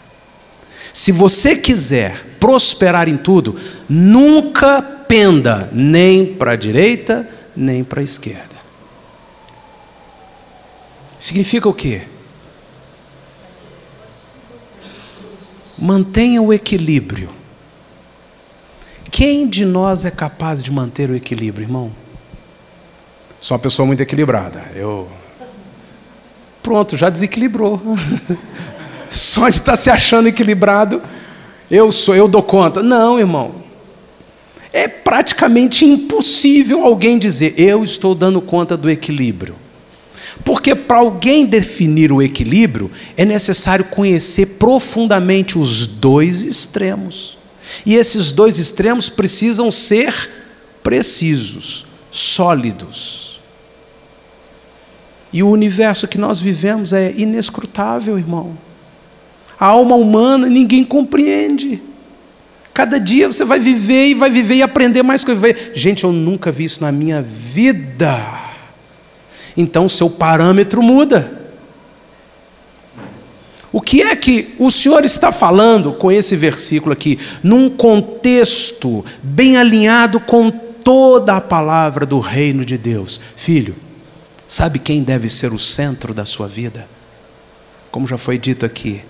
Se você quiser prosperar em tudo, nunca penda nem para a direita, nem para a esquerda. Significa o quê? Mantenha o equilíbrio. Quem de nós é capaz de manter o equilíbrio, irmão? Sou uma pessoa muito equilibrada. Eu. Pronto, já desequilibrou. Só de estar se achando equilibrado, eu sou, eu dou conta. Não, irmão. É praticamente impossível alguém dizer, eu estou dando conta do equilíbrio. Porque para alguém definir o equilíbrio, é necessário conhecer profundamente os dois extremos. E esses dois extremos precisam ser precisos, sólidos. E o universo que nós vivemos é inescrutável, irmão. A alma humana ninguém compreende. Cada dia você vai viver e vai viver e aprender mais coisas. Gente, eu nunca vi isso na minha vida. Então seu parâmetro muda. O que é que o Senhor está falando com esse versículo aqui, num contexto bem alinhado com toda a palavra do reino de Deus? Filho, sabe quem deve ser o centro da sua vida? Como já foi dito aqui,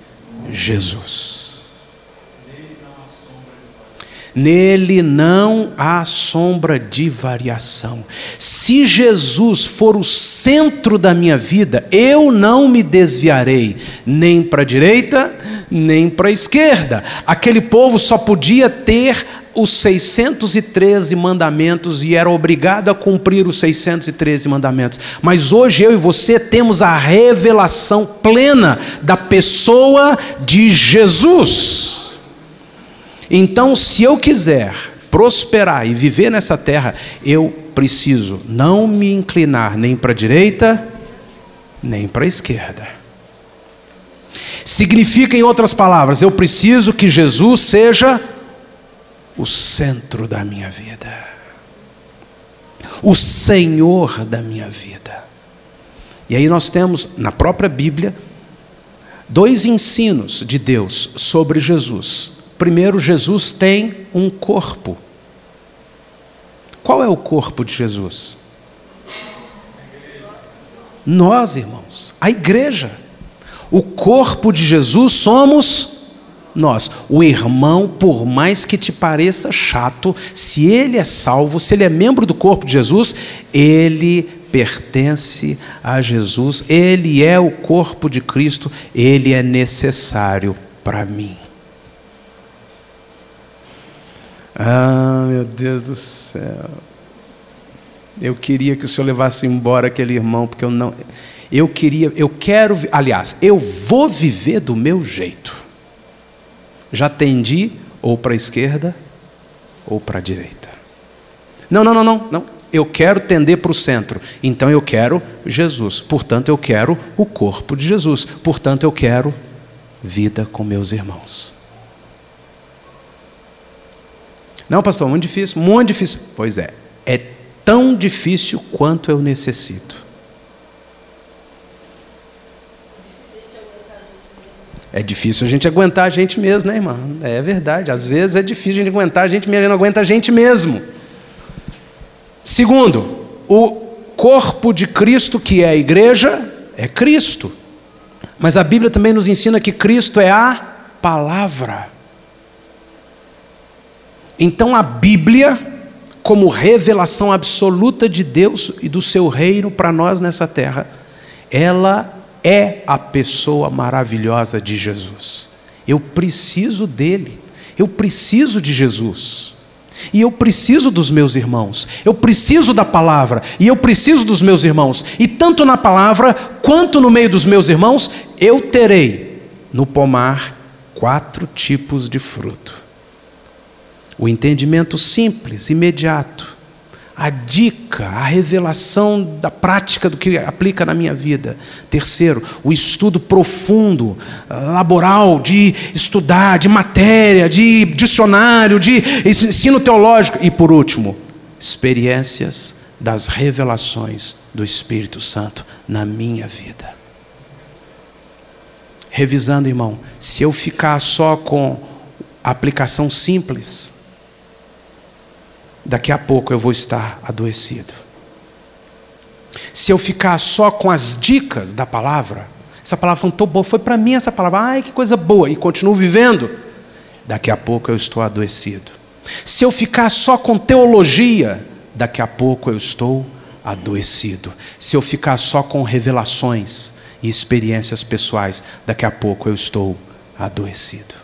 Jesus. Nele não há sombra de variação. Se Jesus for o centro da minha vida, eu não me desviarei nem para a direita, nem para a esquerda. Aquele povo só podia ter os 613 mandamentos e era obrigado a cumprir os 613 mandamentos. Mas hoje eu e você temos a revelação plena da pessoa de Jesus. Então, se eu quiser prosperar e viver nessa terra, eu preciso não me inclinar nem para a direita, nem para a esquerda. Significa, em outras palavras, eu preciso que Jesus seja o centro da minha vida, o Senhor da minha vida. E aí nós temos na própria Bíblia dois ensinos de Deus sobre Jesus. Primeiro, Jesus tem um corpo. Qual é o corpo de Jesus? Nós, irmãos, a igreja. O corpo de Jesus somos nós. O irmão, por mais que te pareça chato, se ele é salvo, se ele é membro do corpo de Jesus, ele pertence a Jesus, ele é o corpo de Cristo, ele é necessário para mim. Ah, meu Deus do céu. Eu queria que o Senhor levasse embora aquele irmão, porque eu não. Eu queria, eu quero, aliás, eu vou viver do meu jeito. Já tendi ou para a esquerda ou para a direita. Não, não, não, não, não. Eu quero tender para o centro. Então eu quero Jesus. Portanto, eu quero o corpo de Jesus. Portanto, eu quero vida com meus irmãos. Não, pastor, muito difícil, muito difícil. Pois é, é tão difícil quanto eu necessito. É difícil a gente aguentar a gente mesmo, né, irmão? É verdade. Às vezes é difícil a gente aguentar a gente mesmo, não aguenta a gente mesmo. Segundo, o corpo de Cristo, que é a igreja, é Cristo. Mas a Bíblia também nos ensina que Cristo é a palavra. Então a Bíblia, como revelação absoluta de Deus e do seu reino para nós nessa terra, ela é a pessoa maravilhosa de Jesus. Eu preciso dele, eu preciso de Jesus. E eu preciso dos meus irmãos, eu preciso da palavra, e eu preciso dos meus irmãos, e tanto na palavra quanto no meio dos meus irmãos, eu terei no pomar quatro tipos de fruto: o entendimento simples, imediato, a dica, a revelação da prática do que aplica na minha vida. Terceiro, o estudo profundo, laboral, de estudar, de matéria, de dicionário, de ensino teológico. E por último, experiências das revelações do Espírito Santo na minha vida. Revisando, irmão, se eu ficar só com aplicação simples, daqui a pouco eu vou estar adoecido. Se eu ficar só com as dicas da palavra, essa palavra foi tão boa, foi para mim essa palavra, ai que coisa boa, e continuo vivendo, daqui a pouco eu estou adoecido. Se eu ficar só com teologia, daqui a pouco eu estou adoecido. Se eu ficar só com revelações e experiências pessoais, daqui a pouco eu estou adoecido.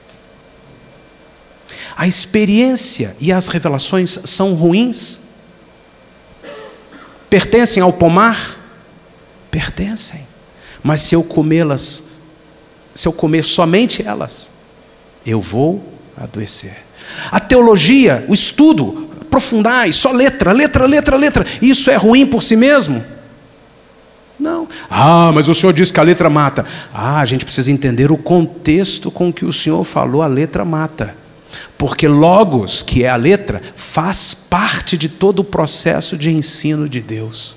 A experiência e as revelações são ruins? Pertencem ao pomar? Pertencem. Mas se eu comê-las, se eu comer somente elas, eu vou adoecer. A teologia, o estudo, aprofundar, só letra, letra, letra, letra, isso é ruim por si mesmo? Não. Ah, mas o senhor disse que a letra mata. Ah, a gente precisa entender o contexto com que o senhor falou a letra mata. Porque Logos, que é a letra, faz parte de todo o processo de ensino de Deus.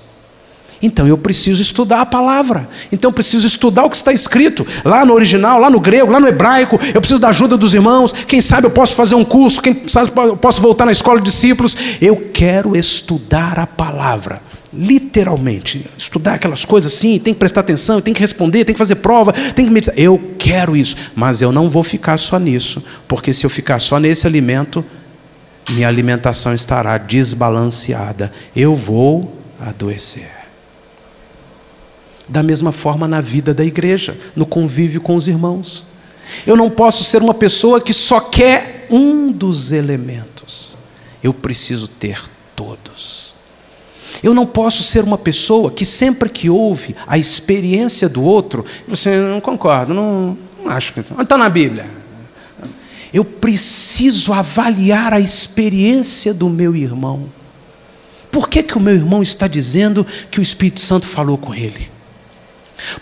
Então eu preciso estudar a palavra. Então eu preciso estudar o que está escrito lá no original, lá no grego, lá no hebraico. Eu preciso da ajuda dos irmãos. Quem sabe eu posso fazer um curso, quem sabe eu posso voltar na escola de discípulos. Eu quero estudar a palavra literalmente, estudar aquelas coisas assim, tem que prestar atenção, tem que responder, tem que fazer prova, tem que meditar. Eu quero isso, mas eu não vou ficar só nisso, porque se eu ficar só nesse alimento, minha alimentação estará desbalanceada. Eu vou adoecer. Da mesma forma na vida da igreja, no convívio com os irmãos. Eu não posso ser uma pessoa que só quer um dos elementos. Eu preciso ter todos. Eu não posso ser uma pessoa que sempre que ouve a experiência do outro, você não concorda, não, não acho que está na Bíblia. Eu preciso avaliar a experiência do meu irmão. Por que, que o meu irmão está dizendo que o Espírito Santo falou com ele?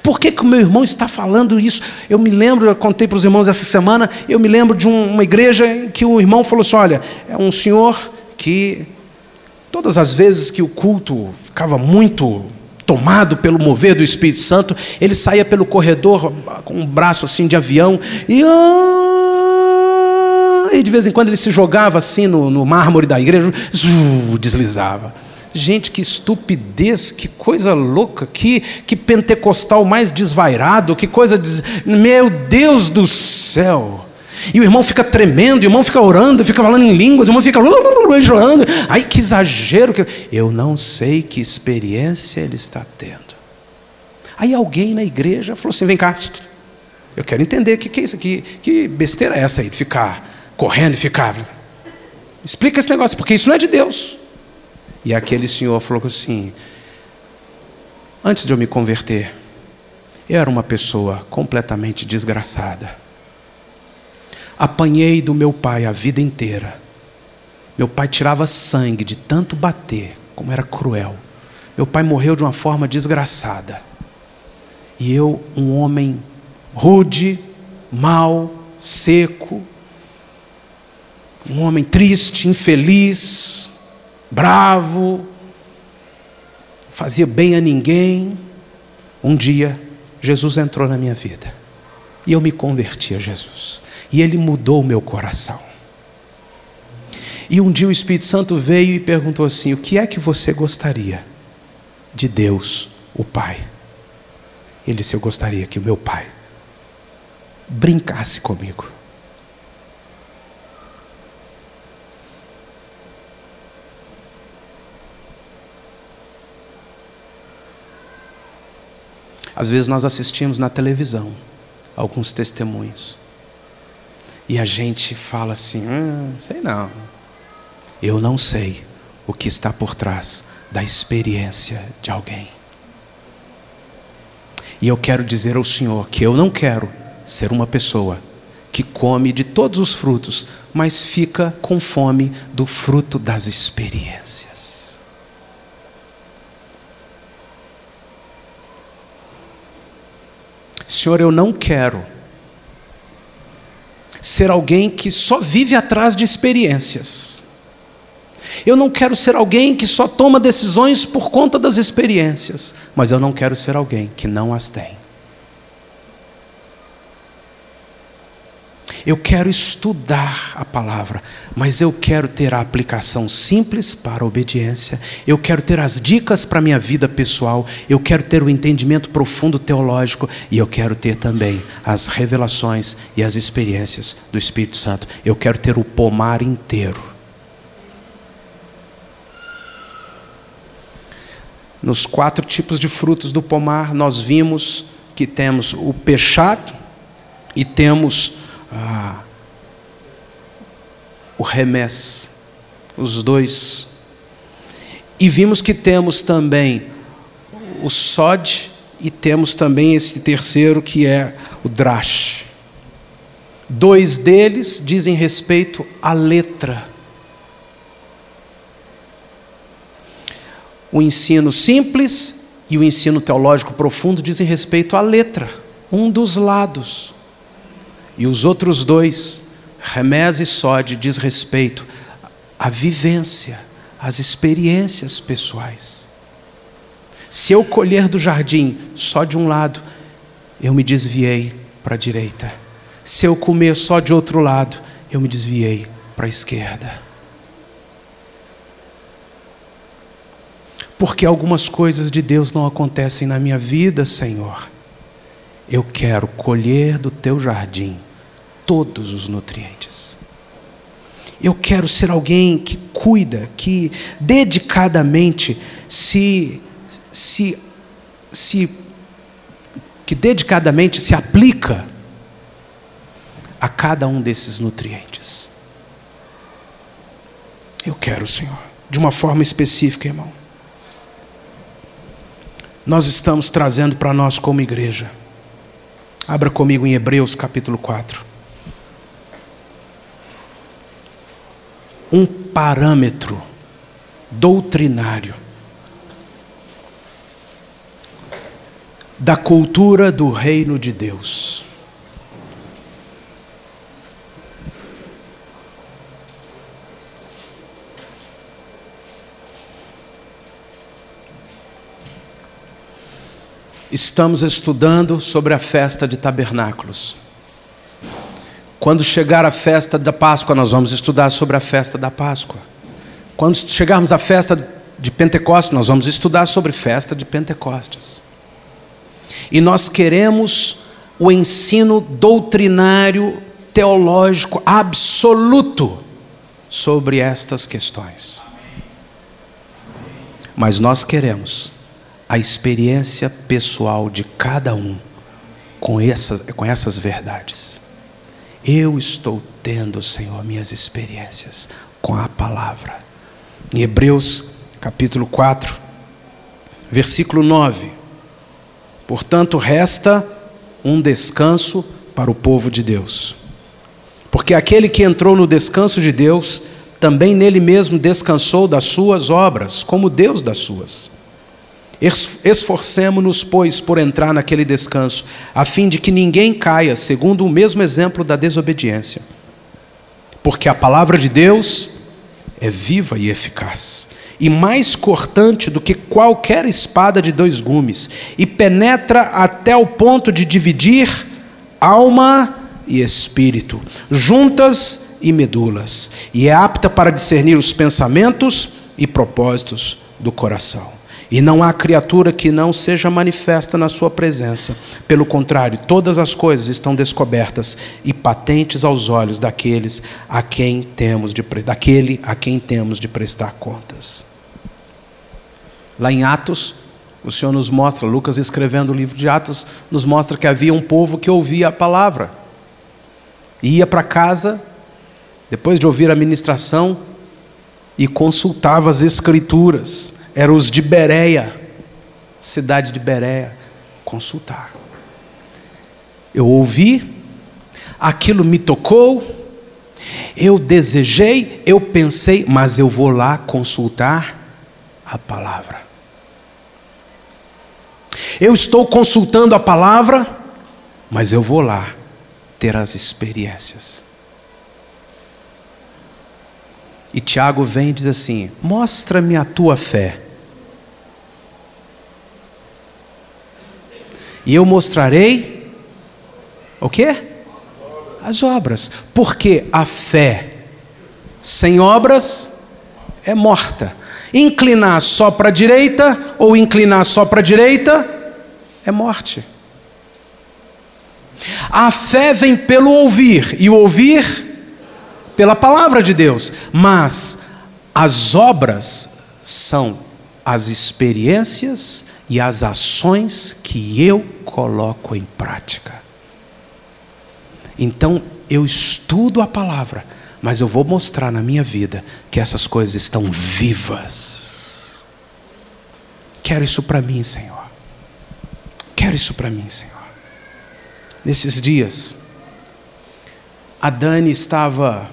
Por que, que o meu irmão está falando isso? Eu me lembro, eu contei para os irmãos essa semana, eu me lembro de um, uma igreja em que o irmão falou assim: olha, é um senhor que Todas as vezes que o culto ficava muito tomado pelo mover do Espírito Santo, ele saía pelo corredor com um braço assim de avião e, ah, e de vez em quando ele se jogava assim no, no mármore da igreja, deslizava. Gente, que estupidez, que coisa louca, que, que pentecostal mais desvairado, que coisa. Des... Meu Deus do céu! E o irmão fica tremendo, o irmão fica orando, fica falando em línguas, o irmão fica enjoando. Ai, que exagero! Que... Eu não sei que experiência ele está tendo. Aí alguém na igreja falou assim: vem cá, eu quero entender o que, que é isso aqui, que besteira é essa aí de ficar correndo e ficar. Explica esse negócio, porque isso não é de Deus. E aquele senhor falou assim: antes de eu me converter, eu era uma pessoa completamente desgraçada Apanhei do meu pai a vida inteira. Meu pai tirava sangue de tanto bater, como era cruel. Meu pai morreu de uma forma desgraçada. E eu, um homem rude, mau, seco, um homem triste, infeliz, bravo, fazia bem a ninguém. Um dia, Jesus entrou na minha vida e eu me converti a Jesus. E ele mudou o meu coração. E um dia o Espírito Santo veio e perguntou assim: O que é que você gostaria de Deus, o Pai? Ele disse: Eu gostaria que o meu Pai brincasse comigo. Às vezes nós assistimos na televisão alguns testemunhos. E a gente fala assim: hum, sei não. Eu não sei o que está por trás da experiência de alguém. E eu quero dizer ao Senhor que eu não quero ser uma pessoa que come de todos os frutos, mas fica com fome do fruto das experiências. Senhor, eu não quero ser alguém que só vive atrás de experiências. Eu não quero ser alguém que só toma decisões por conta das experiências, mas eu não quero ser alguém que não as tem. Eu quero estudar a palavra, mas eu quero ter a aplicação simples para a obediência. Eu quero ter as dicas para a minha vida pessoal. Eu quero ter o entendimento profundo teológico. E eu quero ter também as revelações e as experiências do Espírito Santo. Eu quero ter o pomar inteiro. Nos quatro tipos de frutos do pomar, nós vimos que temos o pechado e temos ah, remés, os dois. E vimos que temos também o sod e temos também esse terceiro que é o drash. Dois deles dizem respeito à letra. O ensino simples e o ensino teológico profundo dizem respeito à letra, um dos lados. E os outros dois, Remés e Sode, diz respeito à vivência, às experiências pessoais. Se eu colher do jardim só de um lado, eu me desviei para a direita. Se eu comer só de outro lado, eu me desviei para a esquerda. Porque algumas coisas de Deus não acontecem na minha vida, Senhor. Eu quero colher do teu jardim todos os nutrientes. Eu quero ser alguém que cuida, que dedicadamente se, se, se que dedicadamente se aplica a cada um desses nutrientes. Eu quero, Senhor, de uma forma específica, irmão. Nós estamos trazendo para nós como igreja. Abra comigo em Hebreus capítulo 4. Um parâmetro doutrinário da cultura do reino de Deus. Estamos estudando sobre a festa de tabernáculos. Quando chegar a festa da Páscoa, nós vamos estudar sobre a festa da Páscoa. Quando chegarmos à festa de Pentecostes, nós vamos estudar sobre festa de Pentecostes. E nós queremos o ensino doutrinário, teológico absoluto sobre estas questões. Mas nós queremos a experiência pessoal de cada um com essas, com essas verdades. Eu estou tendo, Senhor, minhas experiências com a palavra. Em Hebreus capítulo 4, versículo 9. Portanto, resta um descanso para o povo de Deus. Porque aquele que entrou no descanso de Deus, também nele mesmo descansou das suas obras, como Deus das suas. Esforcemo-nos, pois, por entrar naquele descanso, a fim de que ninguém caia, segundo o mesmo exemplo da desobediência. Porque a palavra de Deus é viva e eficaz, e mais cortante do que qualquer espada de dois gumes, e penetra até o ponto de dividir alma e espírito, juntas e medulas, e é apta para discernir os pensamentos e propósitos do coração. E não há criatura que não seja manifesta na sua presença. Pelo contrário, todas as coisas estão descobertas e patentes aos olhos daqueles a quem temos de daquele a quem temos de prestar contas. Lá em Atos, o Senhor nos mostra, Lucas escrevendo o livro de Atos, nos mostra que havia um povo que ouvia a palavra. Ia para casa, depois de ouvir a ministração, e consultava as escrituras eram os de Bereia, cidade de Bereia, consultar. Eu ouvi, aquilo me tocou, eu desejei, eu pensei, mas eu vou lá consultar a palavra. Eu estou consultando a palavra, mas eu vou lá ter as experiências. E Tiago vem e diz assim: Mostra-me a tua fé. E eu mostrarei o quê? As obras. Porque a fé sem obras é morta. Inclinar só para a direita ou inclinar só para a direita é morte. A fé vem pelo ouvir, e o ouvir pela palavra de Deus, mas as obras são as experiências e as ações que eu coloco em prática. Então, eu estudo a palavra, mas eu vou mostrar na minha vida que essas coisas estão vivas. Quero isso para mim, Senhor. Quero isso para mim, Senhor. Nesses dias, a Dani estava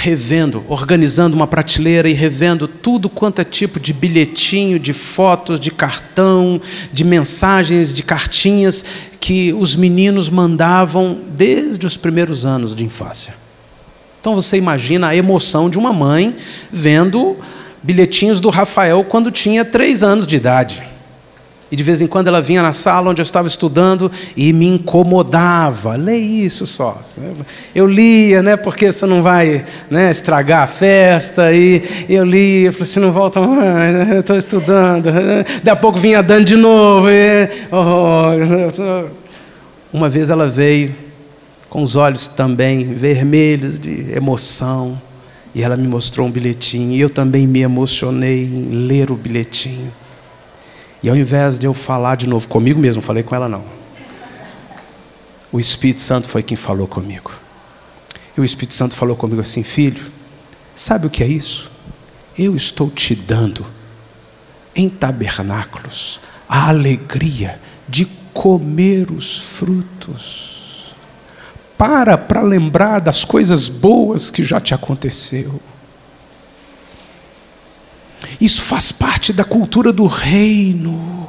revendo, organizando uma prateleira e revendo tudo quanto é tipo de bilhetinho, de fotos, de cartão, de mensagens, de cartinhas que os meninos mandavam desde os primeiros anos de infância. Então você imagina a emoção de uma mãe vendo bilhetinhos do Rafael quando tinha três anos de idade. E de vez em quando ela vinha na sala onde eu estava estudando e me incomodava. Lê isso só. Eu lia, né? Porque você não vai né, estragar a festa. E eu lia, eu falei, você não volta mais, eu estou estudando. Daqui a pouco vinha dando de novo. E, oh, uma vez ela veio com os olhos também vermelhos de emoção. E ela me mostrou um bilhetinho. E eu também me emocionei em ler o bilhetinho. E ao invés de eu falar de novo comigo mesmo, falei com ela não. O Espírito Santo foi quem falou comigo. E o Espírito Santo falou comigo assim: Filho, sabe o que é isso? Eu estou te dando em tabernáculos a alegria de comer os frutos. Para para lembrar das coisas boas que já te aconteceu. Isso faz parte da cultura do reino.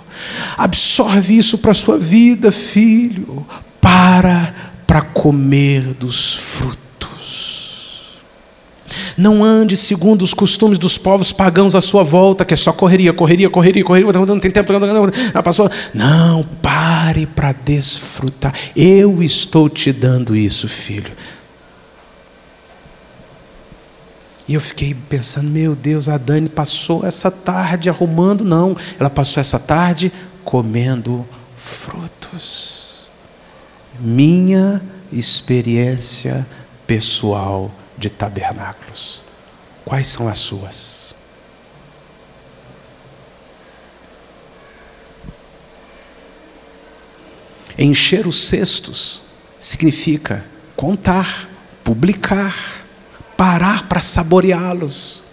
Absorve isso para a sua vida, filho. Para para comer dos frutos. Não ande segundo os costumes dos povos pagãos à sua volta, que é só correria, correria, correria, correria, não tem tempo, não passou. Não, pare para desfrutar. Eu estou te dando isso, filho. E eu fiquei pensando, meu Deus, a Dani passou essa tarde arrumando, não, ela passou essa tarde comendo frutos. Minha experiência pessoal de tabernáculos. Quais são as suas? Encher os cestos significa contar, publicar, parar para saboreá-los.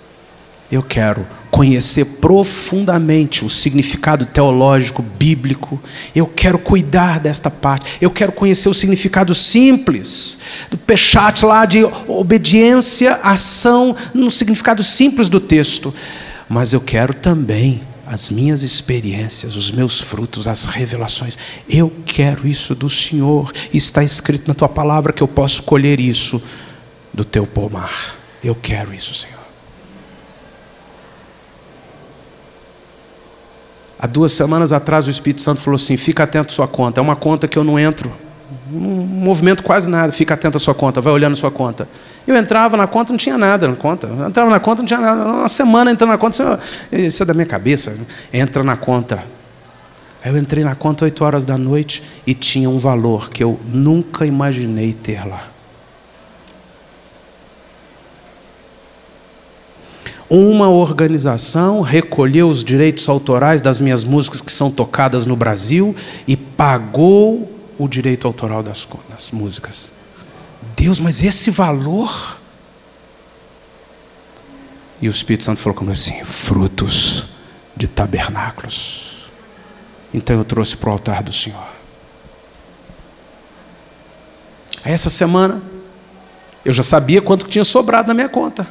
Eu quero conhecer profundamente o significado teológico, bíblico. Eu quero cuidar desta parte. Eu quero conhecer o significado simples do pechat lá de obediência, ação, no significado simples do texto. Mas eu quero também as minhas experiências, os meus frutos, as revelações. Eu quero isso do Senhor. Está escrito na tua palavra que eu posso colher isso do teu pomar. Eu quero isso, Senhor. Há duas semanas atrás o Espírito Santo falou assim: fica atento à sua conta. É uma conta que eu não entro, não movimento quase nada. Fica atento à sua conta, vai olhando a sua conta. Eu entrava na conta, não tinha nada na conta. Eu entrava na conta, não tinha nada. Uma semana entrando na conta, isso é da minha cabeça. Entra na conta. Aí eu entrei na conta 8 horas da noite e tinha um valor que eu nunca imaginei ter lá. Uma organização recolheu os direitos autorais das minhas músicas que são tocadas no Brasil e pagou o direito autoral das, das músicas. Deus, mas esse valor. E o Espírito Santo falou comigo assim: frutos de tabernáculos. Então eu trouxe para o altar do Senhor. Essa semana, eu já sabia quanto tinha sobrado na minha conta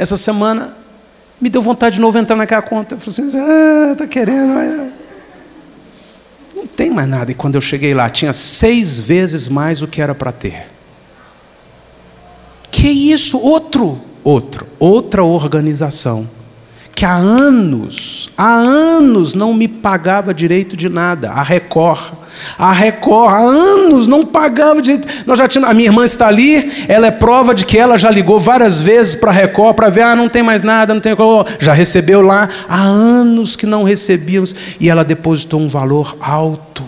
essa semana me deu vontade de novo entrar naquela conta. Eu falei assim, ah, tá querendo, mas... não tem mais nada. E quando eu cheguei lá, tinha seis vezes mais o que era para ter. Que isso? Outro, outro, outra organização que há anos, há anos não me pagava direito de nada, a Record a Record há anos não pagava direito. Nós já tínhamos, a minha irmã está ali, ela é prova de que ela já ligou várias vezes para a Record para ver, ah, não tem mais nada, não tem já recebeu lá. Há anos que não recebíamos e ela depositou um valor alto.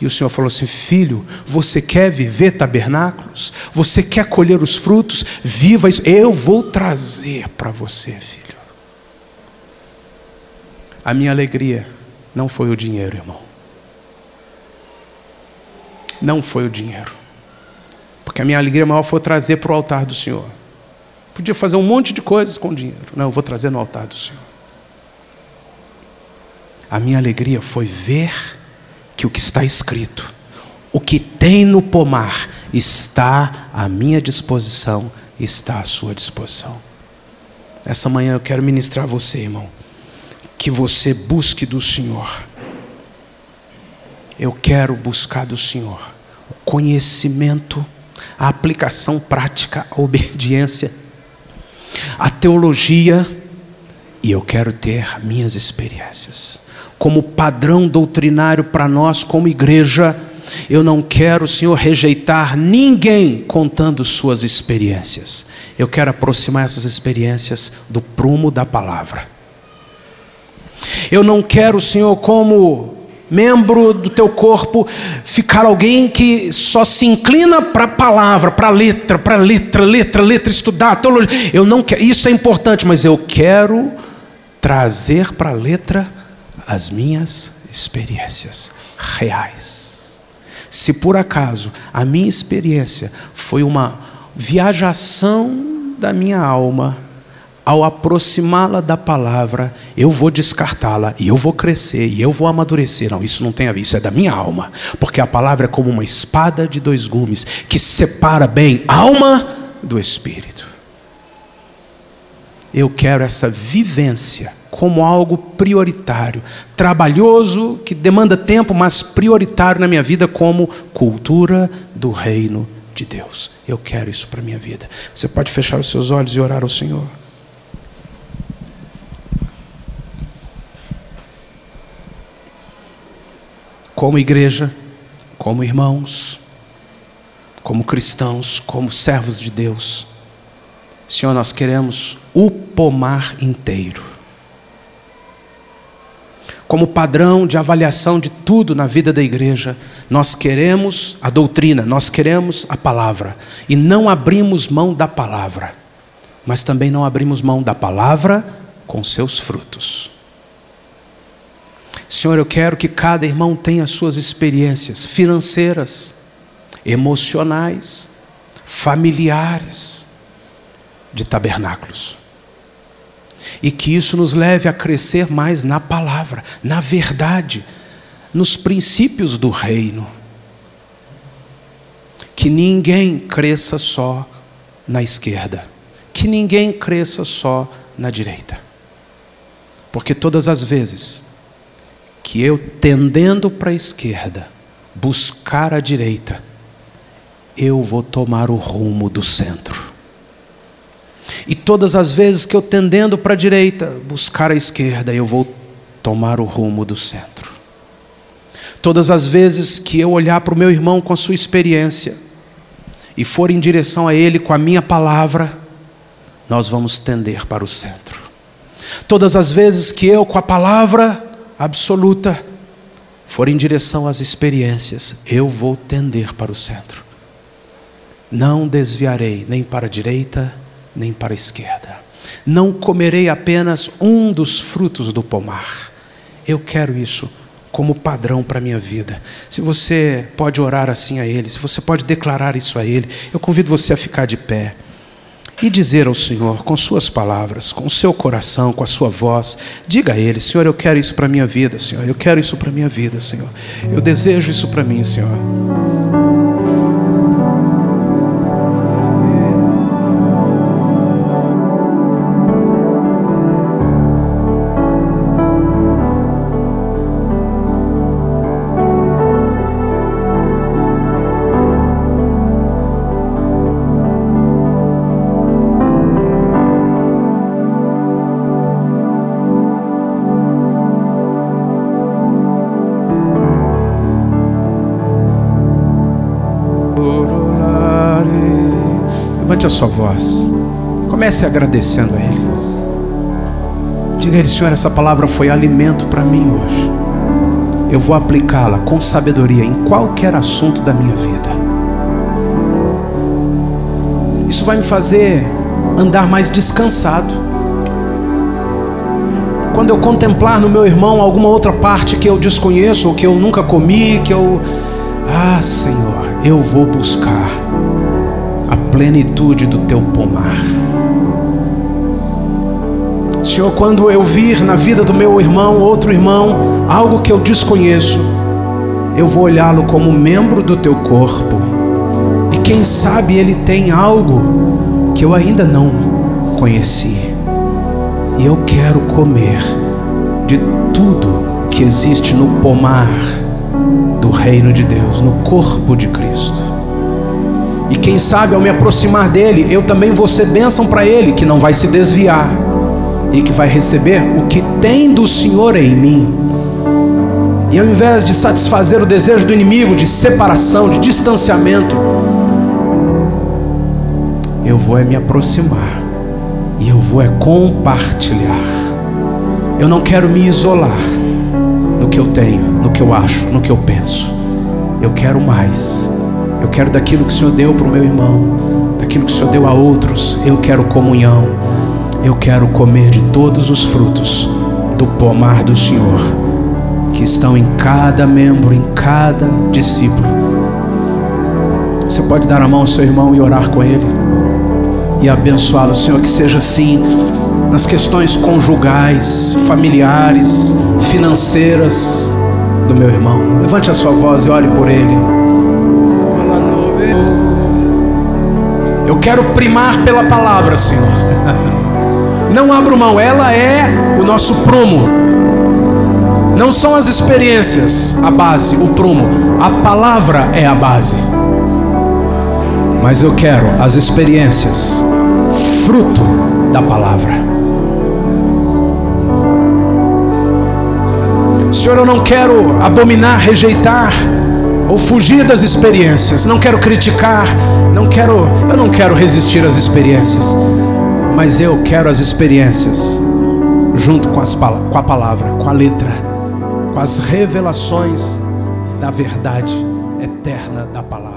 E o Senhor falou assim: Filho, você quer viver tabernáculos? Você quer colher os frutos? Viva isso. Eu vou trazer para você, filho. A minha alegria não foi o dinheiro, irmão não foi o dinheiro. Porque a minha alegria maior foi trazer para o altar do Senhor. Podia fazer um monte de coisas com dinheiro. Não, eu vou trazer no altar do Senhor. A minha alegria foi ver que o que está escrito, o que tem no pomar, está à minha disposição, está à sua disposição. Essa manhã eu quero ministrar a você, irmão, que você busque do Senhor eu quero buscar do Senhor o conhecimento, a aplicação prática, a obediência, a teologia, e eu quero ter minhas experiências. Como padrão doutrinário para nós, como igreja, eu não quero, Senhor, rejeitar ninguém contando suas experiências. Eu quero aproximar essas experiências do prumo da palavra. Eu não quero, Senhor, como membro do teu corpo ficar alguém que só se inclina para a palavra, para a letra, para letra, letra, letra, estudar teologia. Eu não quero, isso é importante, mas eu quero trazer para a letra as minhas experiências reais. Se por acaso a minha experiência foi uma viajação da minha alma, ao aproximá-la da palavra, eu vou descartá-la e eu vou crescer e eu vou amadurecer. Não, isso não tem a ver, isso é da minha alma, porque a palavra é como uma espada de dois gumes que separa bem alma do espírito. Eu quero essa vivência como algo prioritário, trabalhoso, que demanda tempo, mas prioritário na minha vida como cultura do reino de Deus. Eu quero isso para minha vida. Você pode fechar os seus olhos e orar ao Senhor. Como igreja, como irmãos, como cristãos, como servos de Deus, Senhor, nós queremos o pomar inteiro. Como padrão de avaliação de tudo na vida da igreja, nós queremos a doutrina, nós queremos a palavra. E não abrimos mão da palavra, mas também não abrimos mão da palavra com seus frutos. Senhor, eu quero que cada irmão tenha suas experiências financeiras, emocionais, familiares de tabernáculos. E que isso nos leve a crescer mais na palavra, na verdade, nos princípios do reino. Que ninguém cresça só na esquerda, que ninguém cresça só na direita. Porque todas as vezes que eu, tendendo para a esquerda, buscar a direita, eu vou tomar o rumo do centro. E todas as vezes que eu, tendendo para a direita, buscar a esquerda, eu vou tomar o rumo do centro. Todas as vezes que eu olhar para o meu irmão com a sua experiência e for em direção a ele com a minha palavra, nós vamos tender para o centro. Todas as vezes que eu, com a palavra, absoluta for em direção às experiências, eu vou tender para o centro. Não desviarei nem para a direita, nem para a esquerda. Não comerei apenas um dos frutos do pomar. Eu quero isso como padrão para a minha vida. Se você pode orar assim a Ele, se você pode declarar isso a Ele, eu convido você a ficar de pé e dizer ao Senhor, com suas palavras, com o seu coração, com a sua voz, diga a Ele: Senhor, eu quero isso para a minha vida, Senhor, eu quero isso para a minha vida, Senhor, eu desejo isso para mim, Senhor. Comece agradecendo a Ele. Diga a Ele, Senhor, essa palavra foi alimento para mim hoje. Eu vou aplicá-la com sabedoria em qualquer assunto da minha vida. Isso vai me fazer andar mais descansado. Quando eu contemplar no meu irmão alguma outra parte que eu desconheço, ou que eu nunca comi, que eu. Ah, Senhor, eu vou buscar plenitude do teu pomar. Senhor, quando eu vir na vida do meu irmão, outro irmão, algo que eu desconheço, eu vou olhá-lo como membro do teu corpo. E quem sabe ele tem algo que eu ainda não conheci. E eu quero comer de tudo que existe no pomar do reino de Deus, no corpo de Cristo. E quem sabe ao me aproximar dele, eu também vou ser bênção para ele, que não vai se desviar e que vai receber o que tem do Senhor em mim. E ao invés de satisfazer o desejo do inimigo de separação, de distanciamento, eu vou é me aproximar e eu vou é compartilhar. Eu não quero me isolar no que eu tenho, no que eu acho, no que eu penso. Eu quero mais. Eu quero daquilo que o Senhor deu para o meu irmão, daquilo que o Senhor deu a outros. Eu quero comunhão. Eu quero comer de todos os frutos do pomar do Senhor, que estão em cada membro, em cada discípulo. Você pode dar a mão ao seu irmão e orar com ele e abençoá-lo, Senhor, que seja assim nas questões conjugais, familiares, financeiras do meu irmão. Levante a sua voz e ore por ele. Eu quero primar pela palavra, Senhor. Não abro mão, ela é o nosso prumo. Não são as experiências a base, o prumo. A palavra é a base. Mas eu quero as experiências, fruto da palavra. Senhor, eu não quero abominar, rejeitar ou fugir das experiências. Não quero criticar, não quero, eu não quero resistir às experiências, Mas eu quero as experiências junto com, as, com a palavra, com a letra, com as revelações da verdade eterna da palavra.